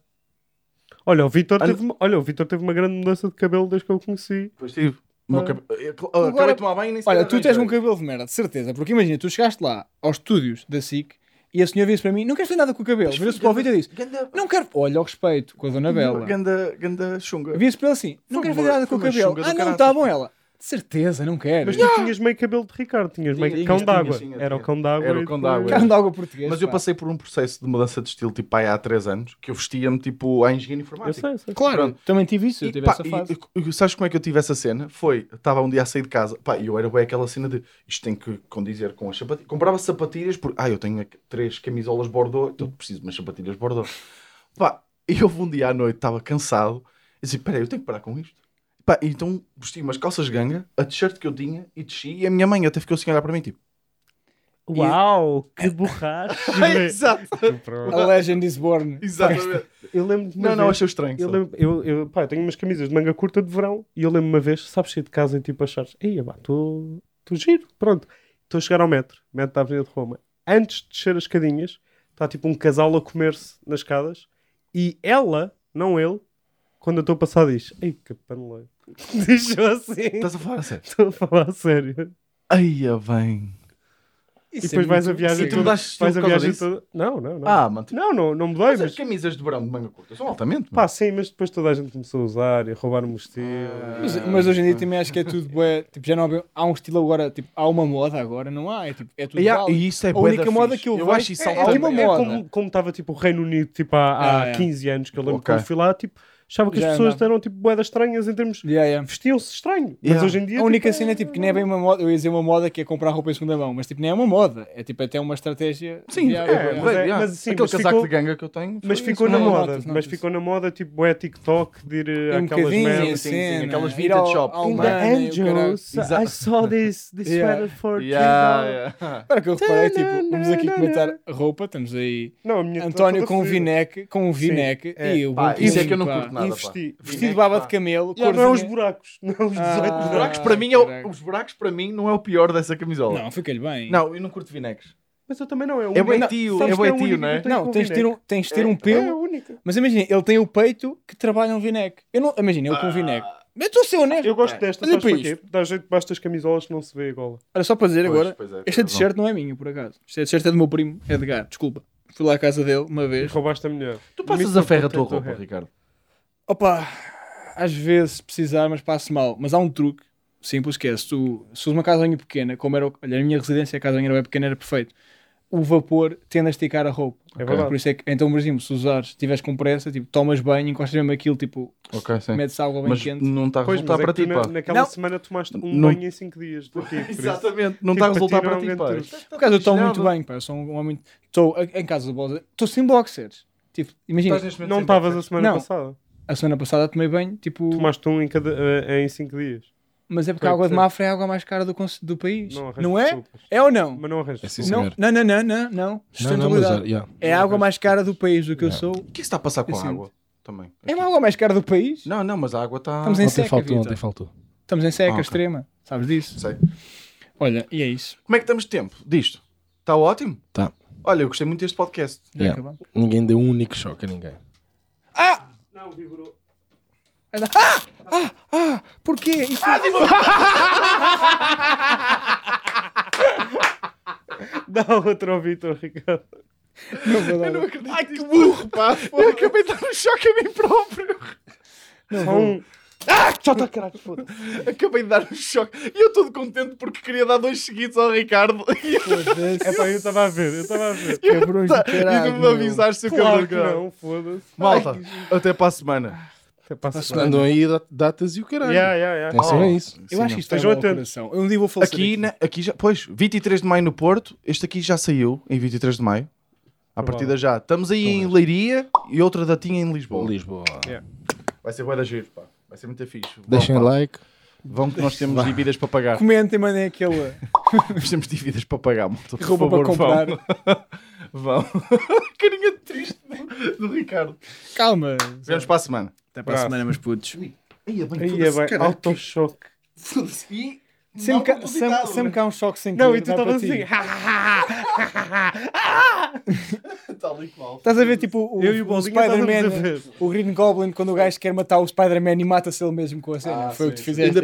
Olha, o Vitor Olha- teve, uma- olha, o Vitor teve uma grande mudança de cabelo desde que eu o conheci. Pois tive. O meu Ah. cabelo- eu- eu- Acabei de tomar banho e nem Olha, sequer tu tens um cabelo de merda, de certeza. Porque imagina, tu chegaste lá aos estúdios da SIC e a senhora disse para mim: Não queres fazer nada com o cabelo. Virou-se para o Vitor e disse: Ganda- Não quero. Olha o respeito com a Dona Bela. Ganda, ganda chunga. Via-se para ele assim: Não quero fazer nada com o cabelo. Ah, não, está bom ela. Certeza, não quero. Mas tu tinhas meio cabelo de Ricardo, tinhas meio cão d'água. Era o cão d'água. Era o e cão d'água. Carne de água português. Mas eu pá. passei por um processo de mudança de estilo tipo pai, há 3 anos que eu vestia-me tipo à engenharia Eu informática. sei, sei. Claro, Pronto. também tive isso. Eu E, tive pá, essa fase. e- e- sabes como é que eu tive essa cena? Foi, estava um dia a sair de casa, pá, e eu era bem aquela cena de isto tem que condizer com as sapatilhas. Comprava sapatilhas porque, ah, eu tenho três camisolas Bordeaux, então preciso de umas sapatilhas Bordeaux. Pá, e houve um dia à noite, estava cansado, e disse, peraí, eu tenho que parar com isto. Pá, então vesti umas calças ganga, a t-shirt que eu tinha, e desci, e a minha mãe até ficou assim a olhar para mim, tipo, Uau, que borracha. exato. A Legend is Born. exatamente. Eu lembro de uma Não, não, achei estranho. Eu, lembro, eu, eu, pá, eu tenho umas camisas de manga curta de verão e eu lembro uma vez, sabes, sair de casa e tipo achares, ei, estou giro, pronto. Estou a chegar ao metro, metro da Avenida de Roma. Antes de descer as escadinhas, está tipo um casal a comer-se nas escadas e ela, não ele, quando eu estou a passar, diz, ei, que paneleiro. Diz assim. Estás a falar a sério? Estou a falar a sério. Aia, bem. E depois vais a viagem tu toda. mudaste estilo Vais a por causa viagem disso? toda. Não, não, não. Ah, mano, Não, não, não mudei, Mas mas. as camisas de verão de manga curta são altamente. Pá, sim, mas depois toda a gente começou a usar e a roubar o estilo. Mas, mas hoje em dia também acho que é tudo bué, tipo, já não há, há um estilo agora, tipo, há uma moda agora, não há, é, tipo, é tudo válido. e isso é A bué única da moda fixe. que eu eu vejo acho isso é- é altamente. uma É moda. como, como estava tipo o Reino Unido tipo, há, há Ah, é. 15 anos, que eu lembro Ok. quando fui lá, tipo, achava que Já as pessoas andava. eram tipo boedas estranhas em termos. Yeah, yeah. Vestiam-se estranho. Mas Yeah. hoje em dia. A única tipo, cena é tipo que nem é bem uma moda, eu ia dizer uma moda que é comprar roupa em segunda mão, mas tipo, nem é uma moda, é tipo até uma estratégia. Sim, viável. é, é, mas, mas é- yeah. mas assim, aquele mas casaco ficou- de ganga que eu tenho. Mas foi ficou isso, na não, moda, notas, mas notas. ficou na moda, tipo, é TikTok, de ir Um àquelas bocadinho, merdas. sim, aquelas vintage shops. In In the o. Angels, I Exato. saw this, this Yeah. sweater for Yeah, yeah. Agora que eu reparei, tipo, vamos aqui comentar roupa, temos aí Não, António com um fodida. vineque, com um vineque, é. e o isso é que eu não curto nada. pá. Investi. Vestido de baba de camelo, Yeah, não é os buracos, não é os 18 Ah. Os buracos. para mim, é o- os buracos para mim não é o pior dessa camisola. Não, fica-lhe bem. Não, eu não curto vinegres. Mas eu também não, é o É único. bem tio, é bem o tio, único não é? Não, tens de ter um, tens de ter um É pelo. a única. Mas imagina, ele tem o peito que trabalha um vinec. Eu não, imagina, eu com vinec. Eu estou a ser honesto. Eu gosto pá. desta, Olha sabes porquê? Dá jeito debaixo das camisolas que não se vê a gola. Olha, só para dizer Pois, agora, pois é, esta t-shirt não é minha, por acaso. Esta t-shirt é do meu primo Edgar, desculpa. Fui lá à casa dele uma E vez. roubaste a mulher. Tu passas a ferro a tua roupa. Ricardo. Opa, às vezes precisar, mas passo mal. Mas há um truque simples que é: se tu se usas uma casanha pequena, como era. o- Olha, a minha residência, a casanha era bem pequena, era perfeito. O vapor tende a esticar a roupa. É verdade. Por isso é que, então, por exemplo, se usares, estiveres com pressa, tipo, tomas banho, encostas mesmo aquilo, tipo, Ok, sim. metes água bem Mas quente. não está a resultar é para ti, na- pá. naquela Não. semana tomaste um Não- banho em 5 dias. Isso. Exatamente, não Tipo, está a para resultar para não é ti, Isto Por acaso eu estou muito bem, pá. Eu sou um homem. Estou em casa de bola. Estou sem boxers. Tipo, imagina, Não estavas a semana Não. passada. A semana passada tomei banho, tipo. Tomaste um em, cada, eh, em 5 dias. Mas é porque Foi a água de. Mafra é a água mais cara do, do país. Não, Não, é? desculpas. É ou não? Mas não arranjas É. Não, não, não, não, não, não. Não, não, mas Sustentabilidade. já. É a água mais cara do país do que eu Não. sou. O que é que se está a passar com Eu a sinto. água? Também. É uma água mais cara do país? Não, não, mas a água está... Estamos em Ontem seca, faltou, ontem faltou. Estamos em seca Ah, ok. extrema. Sabes disso? Sei. Olha, e é isso. Como é que estamos de tempo disto? Está ótimo? Tá. Olha, eu gostei muito deste podcast. Já Yeah. Ninguém deu um único choque a ninguém. Ah! Não, vigorou. Ah! Ah! Ah! Porquê? Isso... Dá outra ao Vitor, Ricardo. Não vou dar. acredito. Ai, que burro, pá. Eu acabei de dar um choque a mim próprio. Não Só um. Chota, caralho, foda-se. Acabei de dar um choque. E eu todo contente porque queria dar dois seguidos ao Ricardo. E Foda-se. É pá, eu estava a ver, eu estava a ver. Cabrões de e caralho. não me se eu Claro de dar. não, foda-se. Malta, até para a semana. Até Para a Andam aí dat- datas e o caralho. Yeah, yeah, yeah. Atenção a isso. Eu acho que isto ao atentos. coração. Eu um dia vou falecer Aqui, na- aqui já, pois, 23 de maio no Porto. Este aqui já saiu em 23 de maio. À partida já. Estamos aí em Leiria e outra datinha em Lisboa. Lisboa. Vai ser bué da giro, pá. Vai ser muito fixe. Deixem like. Vão que nós temos dívidas para pagar. Comentem, mandem aquele Nós temos dívidas para pagar, malta. Por para favor, comprar. Vão. vão. Carinha de triste do, do Ricardo. Calma. Vemos para a semana. Até para a semana, meus putos. Aí é bem, é autochoque. E Sempre, mal cá- propositado, sempre, sempre cá um choque sem Não, querer, e tu estavas assim. Tal e qual. Estás a ver tipo o, Eu e o o Spider-Man, o Green Goblin, quando o gajo quer matar o Spider-Man e mata-se ele mesmo com a cena. Ah, Foi o que sim, tu sim. fizeste.